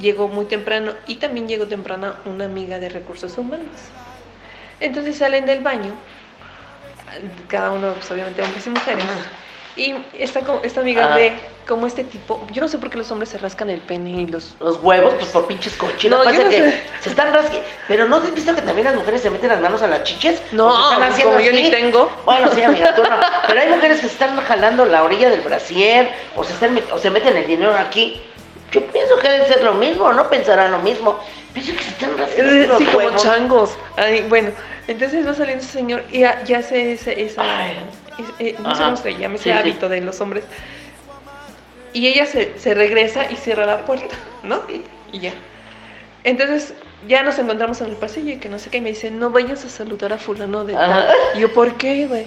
llegó muy temprano y también llegó temprano una amiga de recursos humanos. Entonces salen del baño, cada uno, pues obviamente hombres y mujeres, y esta, esta amiga Ajá. ve como este tipo, yo no sé por qué los hombres se rascan el pene y los... Los huevos, pues por pinches cochinos. No, Parece no que sé. se están rasque. Pero ¿no has visto que también las mujeres se meten las manos a las chiches? No, ¿O se están pues, como yo ni tengo. Bueno, sí, amiga, tú no. <laughs> Pero hay mujeres que se están jalando la orilla del brasier o se, están, o se meten el dinero aquí. Yo pienso que debe ser lo mismo, no pensarán lo mismo. Pienso que se están rascando Eh, los Sí, como huevos. changos. Ay, bueno, entonces va saliendo ese señor y ya, ya hace ese, esa, es- eh, no sé cómo se llama, ese Sí, sí. hábito de los hombres. Y ella se, se regresa y cierra la puerta, <laughs> ¿no? Y ya. Entonces ya nos encontramos en el pasillo y que no sé qué, y me dice, no vayas a saludar a fulano de tal. Y yo, ¿por qué, güey?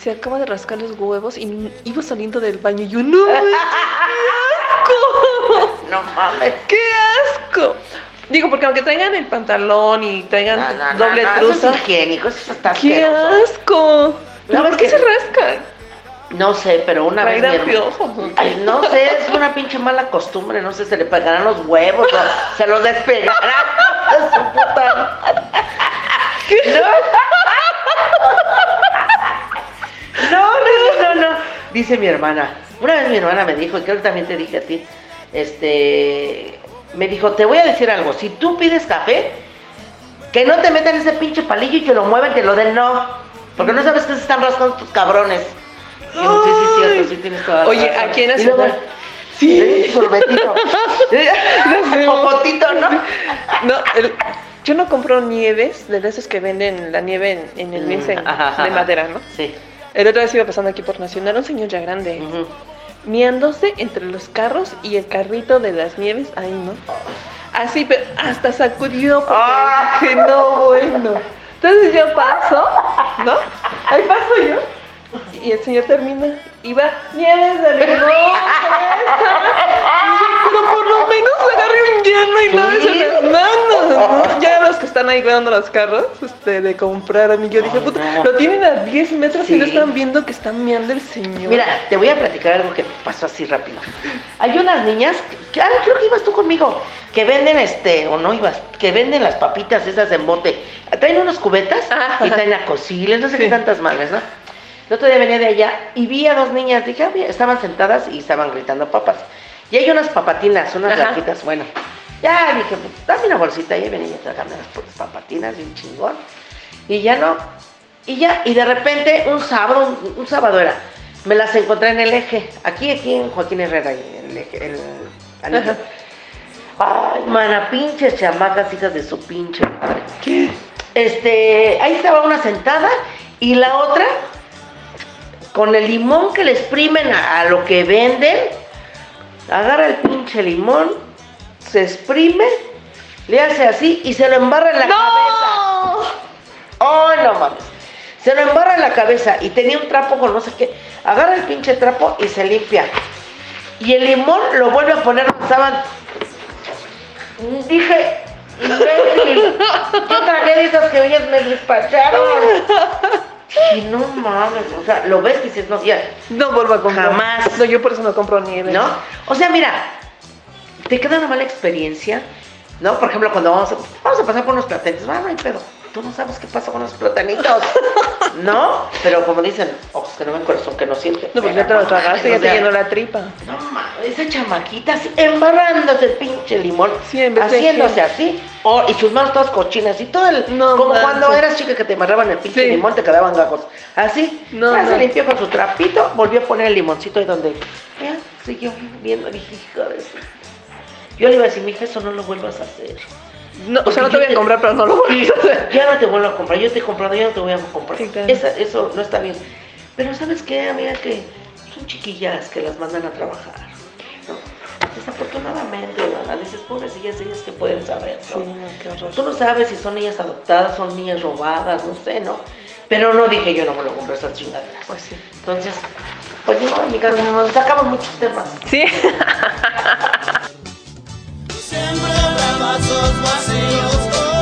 Se acaba de rascar los huevos y iba saliendo del baño y yo, no, güey, qué asco. <laughs> No mames. ¡Qué asco! Digo, porque aunque traigan el pantalón y traigan No, no, no, doble no, eso truza. es higiénico, eso está ¡Qué asqueroso. asco! ¿Pero No, por qué se rascan? No sé, pero una vez. Piojos. Ay, no sé, es una pinche mala costumbre, no sé, se le pegarán los huevos o se los despegarán de su puta. No. No, no, no, no, no. Dice mi hermana. Una vez mi hermana me dijo, y creo que también te dije a ti, este, me dijo, te voy a decir algo, si tú pides café, que no te metan ese pinche palillo y que lo mueven, que lo den, no. Porque no sabes que se están rascando tus cabrones. Yo, sí, sí, cierto, sí tienes toda la Oye, Y luego, Nacional. Sí. Sorbetito. <laughs> Popotito, ¿no? No, el- yo no compro nieves de esas que venden la nieve en, en el mes Mm, de madera, ¿no? Sí. El otro vez iba pasando aquí por Nacional, un señor ya grande, miándose entre los carros y el carrito de las nieves, ahí, ¿no? Así, pero hasta sacudió porque Ah. dije, no, bueno. Entonces yo paso, ¿no? Ahí paso yo. Y el señor termina y va, nieves de limón, <laughs> fresa". Pero por lo menos agarre un hielo y no Sí. las manos, ¿no? Ya los que están ahí cuidando los carros, este, de comprar a mí, yo dije, puta, lo tienen a 10 metros y no están viendo que están meando el señor. Mira, te voy a platicar algo que pasó así rápido. Hay unas niñas, que, ah, creo que ibas tú conmigo, que venden este, o no ibas, que venden las papitas esas en bote. Traen unos cubetas y traen acosiles, no sé qué tantas madres, ¿no? El otro día venía de allá y vi a dos niñas, dije, ah, estaban sentadas y estaban gritando papas. Y hay unas papatinas, unas Ajá. blanquitas, bueno. Ya dije, pues dame una bolsita y venía tragando las putas papatinas, bien chingón. Y ya no. Y ya, y de repente, un sábado, un, un sábado era, me las encontré en el eje, aquí, aquí en Joaquín Herrera, en el eje, el anillo. Ay, mana, pinches chamacas, hijas de su pinche madre. ¿Qué? Este, ahí estaba una sentada y la otra con el limón que le exprimen a, a lo que venden, agarra el pinche limón, se exprime, le hace así y se lo embarra en la cabeza. ¡Ay, no mames! Se lo embarra en la cabeza y tenía un trapo con no sé qué. Agarra el pinche trapo y se limpia. Y el limón lo vuelve a poner donde estaban. Dije, imbécil, <laughs> de esas que ellas me despacharon. Y no mames, o sea, lo ves y dices, no, ya. No vuelvo a comprar. Jamás. No, yo por eso no compro nieve. ¿No? O sea, mira, te queda una mala experiencia, ¿no? Por ejemplo, cuando vamos a, vamos a pasar por unos platanitos, ah, no hay pedo. Tú no sabes qué pasa con los platanitos, <laughs> ¿no? Pero como dicen, ojos que no ven, corazón que no siente. No, porque ya te lo tragaste, ya te llenó la tripa. No mames, esa chamaquita así, embarrándose el pinche limón, de haciéndose así, o- y sus manos todas cochinas, y todo el, No como cuando eras chica que te embarraban el pinche Sí. limón, te quedaban gajos. Así, No, ya no. se limpió con su trapito, volvió a poner el limoncito ahí donde, ya, siguió viendo, dije, hija de Yo le iba a decir, mija, eso no lo vuelvas a hacer. No, o sea, no te voy a comprar, pero no lo voy a hacer. Ya no te vuelvo a comprar, yo te he comprado, ya no te voy a comprar. eso no está bien. Pero ¿sabes qué, amiga? Que son chiquillas que las mandan a trabajar. ¿no? Desafortunadamente, ¿verdad? Dices, pobrecillas, ellas que pueden saber, ¿no? Tú no sabes si son niñas adoptadas, son niñas robadas, no sé, ¿no? Pero no dije yo no me lo compré esas chingaderas. Pues sí. Entonces, pues no, amigas, nos sacamos muchos temas. Sí. <laughs> Siempre vasos vacíos.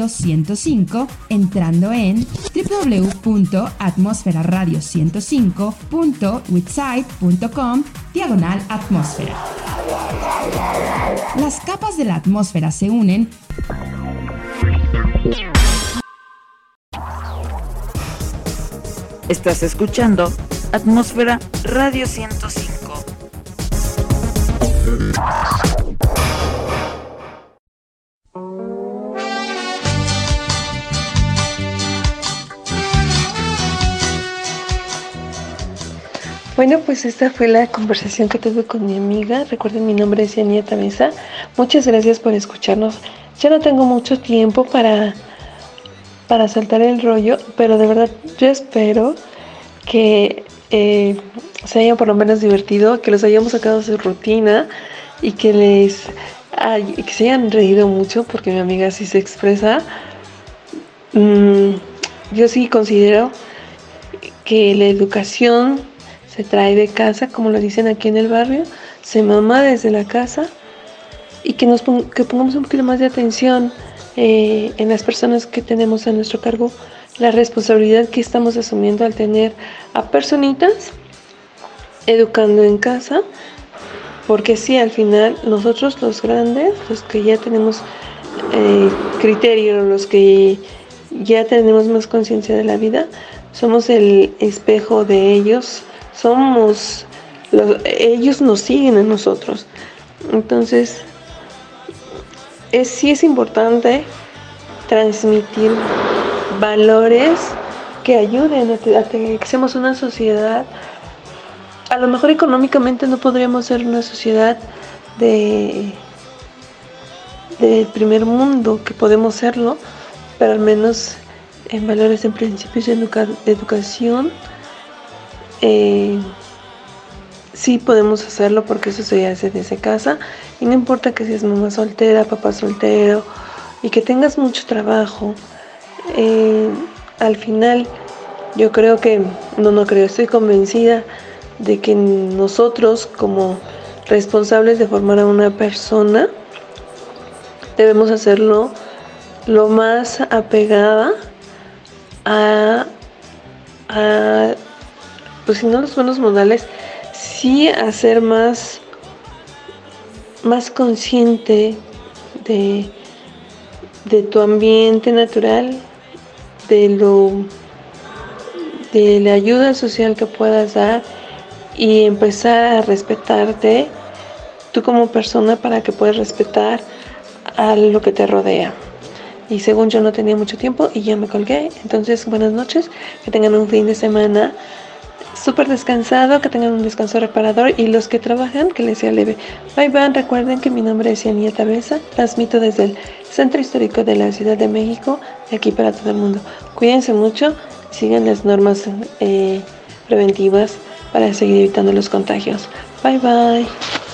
Radio 105 entrando en www.atmosferaradio105.witsite.com diagonal atmósfera. Las capas de la atmósfera se unen Estás escuchando Atmósfera Radio 105. Bueno, pues esta fue la conversación que tuve con mi amiga. Recuerden, mi nombre es Yanieta Mesa. Muchas gracias por escucharnos. Ya no tengo mucho tiempo para, para saltar el rollo, pero de verdad yo espero que eh, se hayan por lo menos divertido, que los hayamos sacado de su rutina y que les se hayan reído mucho porque mi amiga así se expresa. Mm, yo sí considero que la educación se trae de casa, como lo dicen aquí en el barrio, se mama desde la casa y que, nos que pongamos un poquito más de atención eh, en las personas que tenemos a nuestro cargo, la responsabilidad que estamos asumiendo al tener a personitas educando en casa, porque si al final nosotros los grandes, los que ya tenemos eh, criterio, los que ya tenemos más conciencia de la vida, somos el espejo de ellos somos, ellos nos siguen a nosotros. Entonces, es, sí es importante transmitir valores que ayuden a, que seamos una sociedad. A lo mejor económicamente no podríamos ser una sociedad de del primer mundo, que podemos serlo, pero al menos en valores, en principios de educación, eh, sí podemos hacerlo porque eso se hace desde casa y no importa que seas mamá soltera, papá soltero y que tengas mucho trabajo. Eh, al final yo creo que, no, no creo, estoy convencida de que nosotros como responsables de formar a una persona debemos hacerlo lo más apegada a, a pues si no los buenos modales, sí hacer más, más consciente de, de tu ambiente natural, de lo de la ayuda social que puedas dar y empezar a respetarte tú como persona para que puedas respetar a lo que te rodea. Y según yo no tenía mucho tiempo y ya me colgué. Entonces, buenas noches, que tengan un fin de semana súper descansado, que tengan un descanso reparador y los que trabajan, que les sea leve. Bye bye, recuerden que mi nombre es Yanieta Besa, transmito desde el Centro Histórico de la Ciudad de México, aquí para todo el mundo. Cuídense mucho, sigan las normas eh, preventivas para seguir evitando los contagios. Bye bye.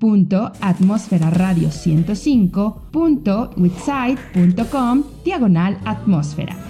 www.atmosferaradio105.witsite.com diagonal atmósfera.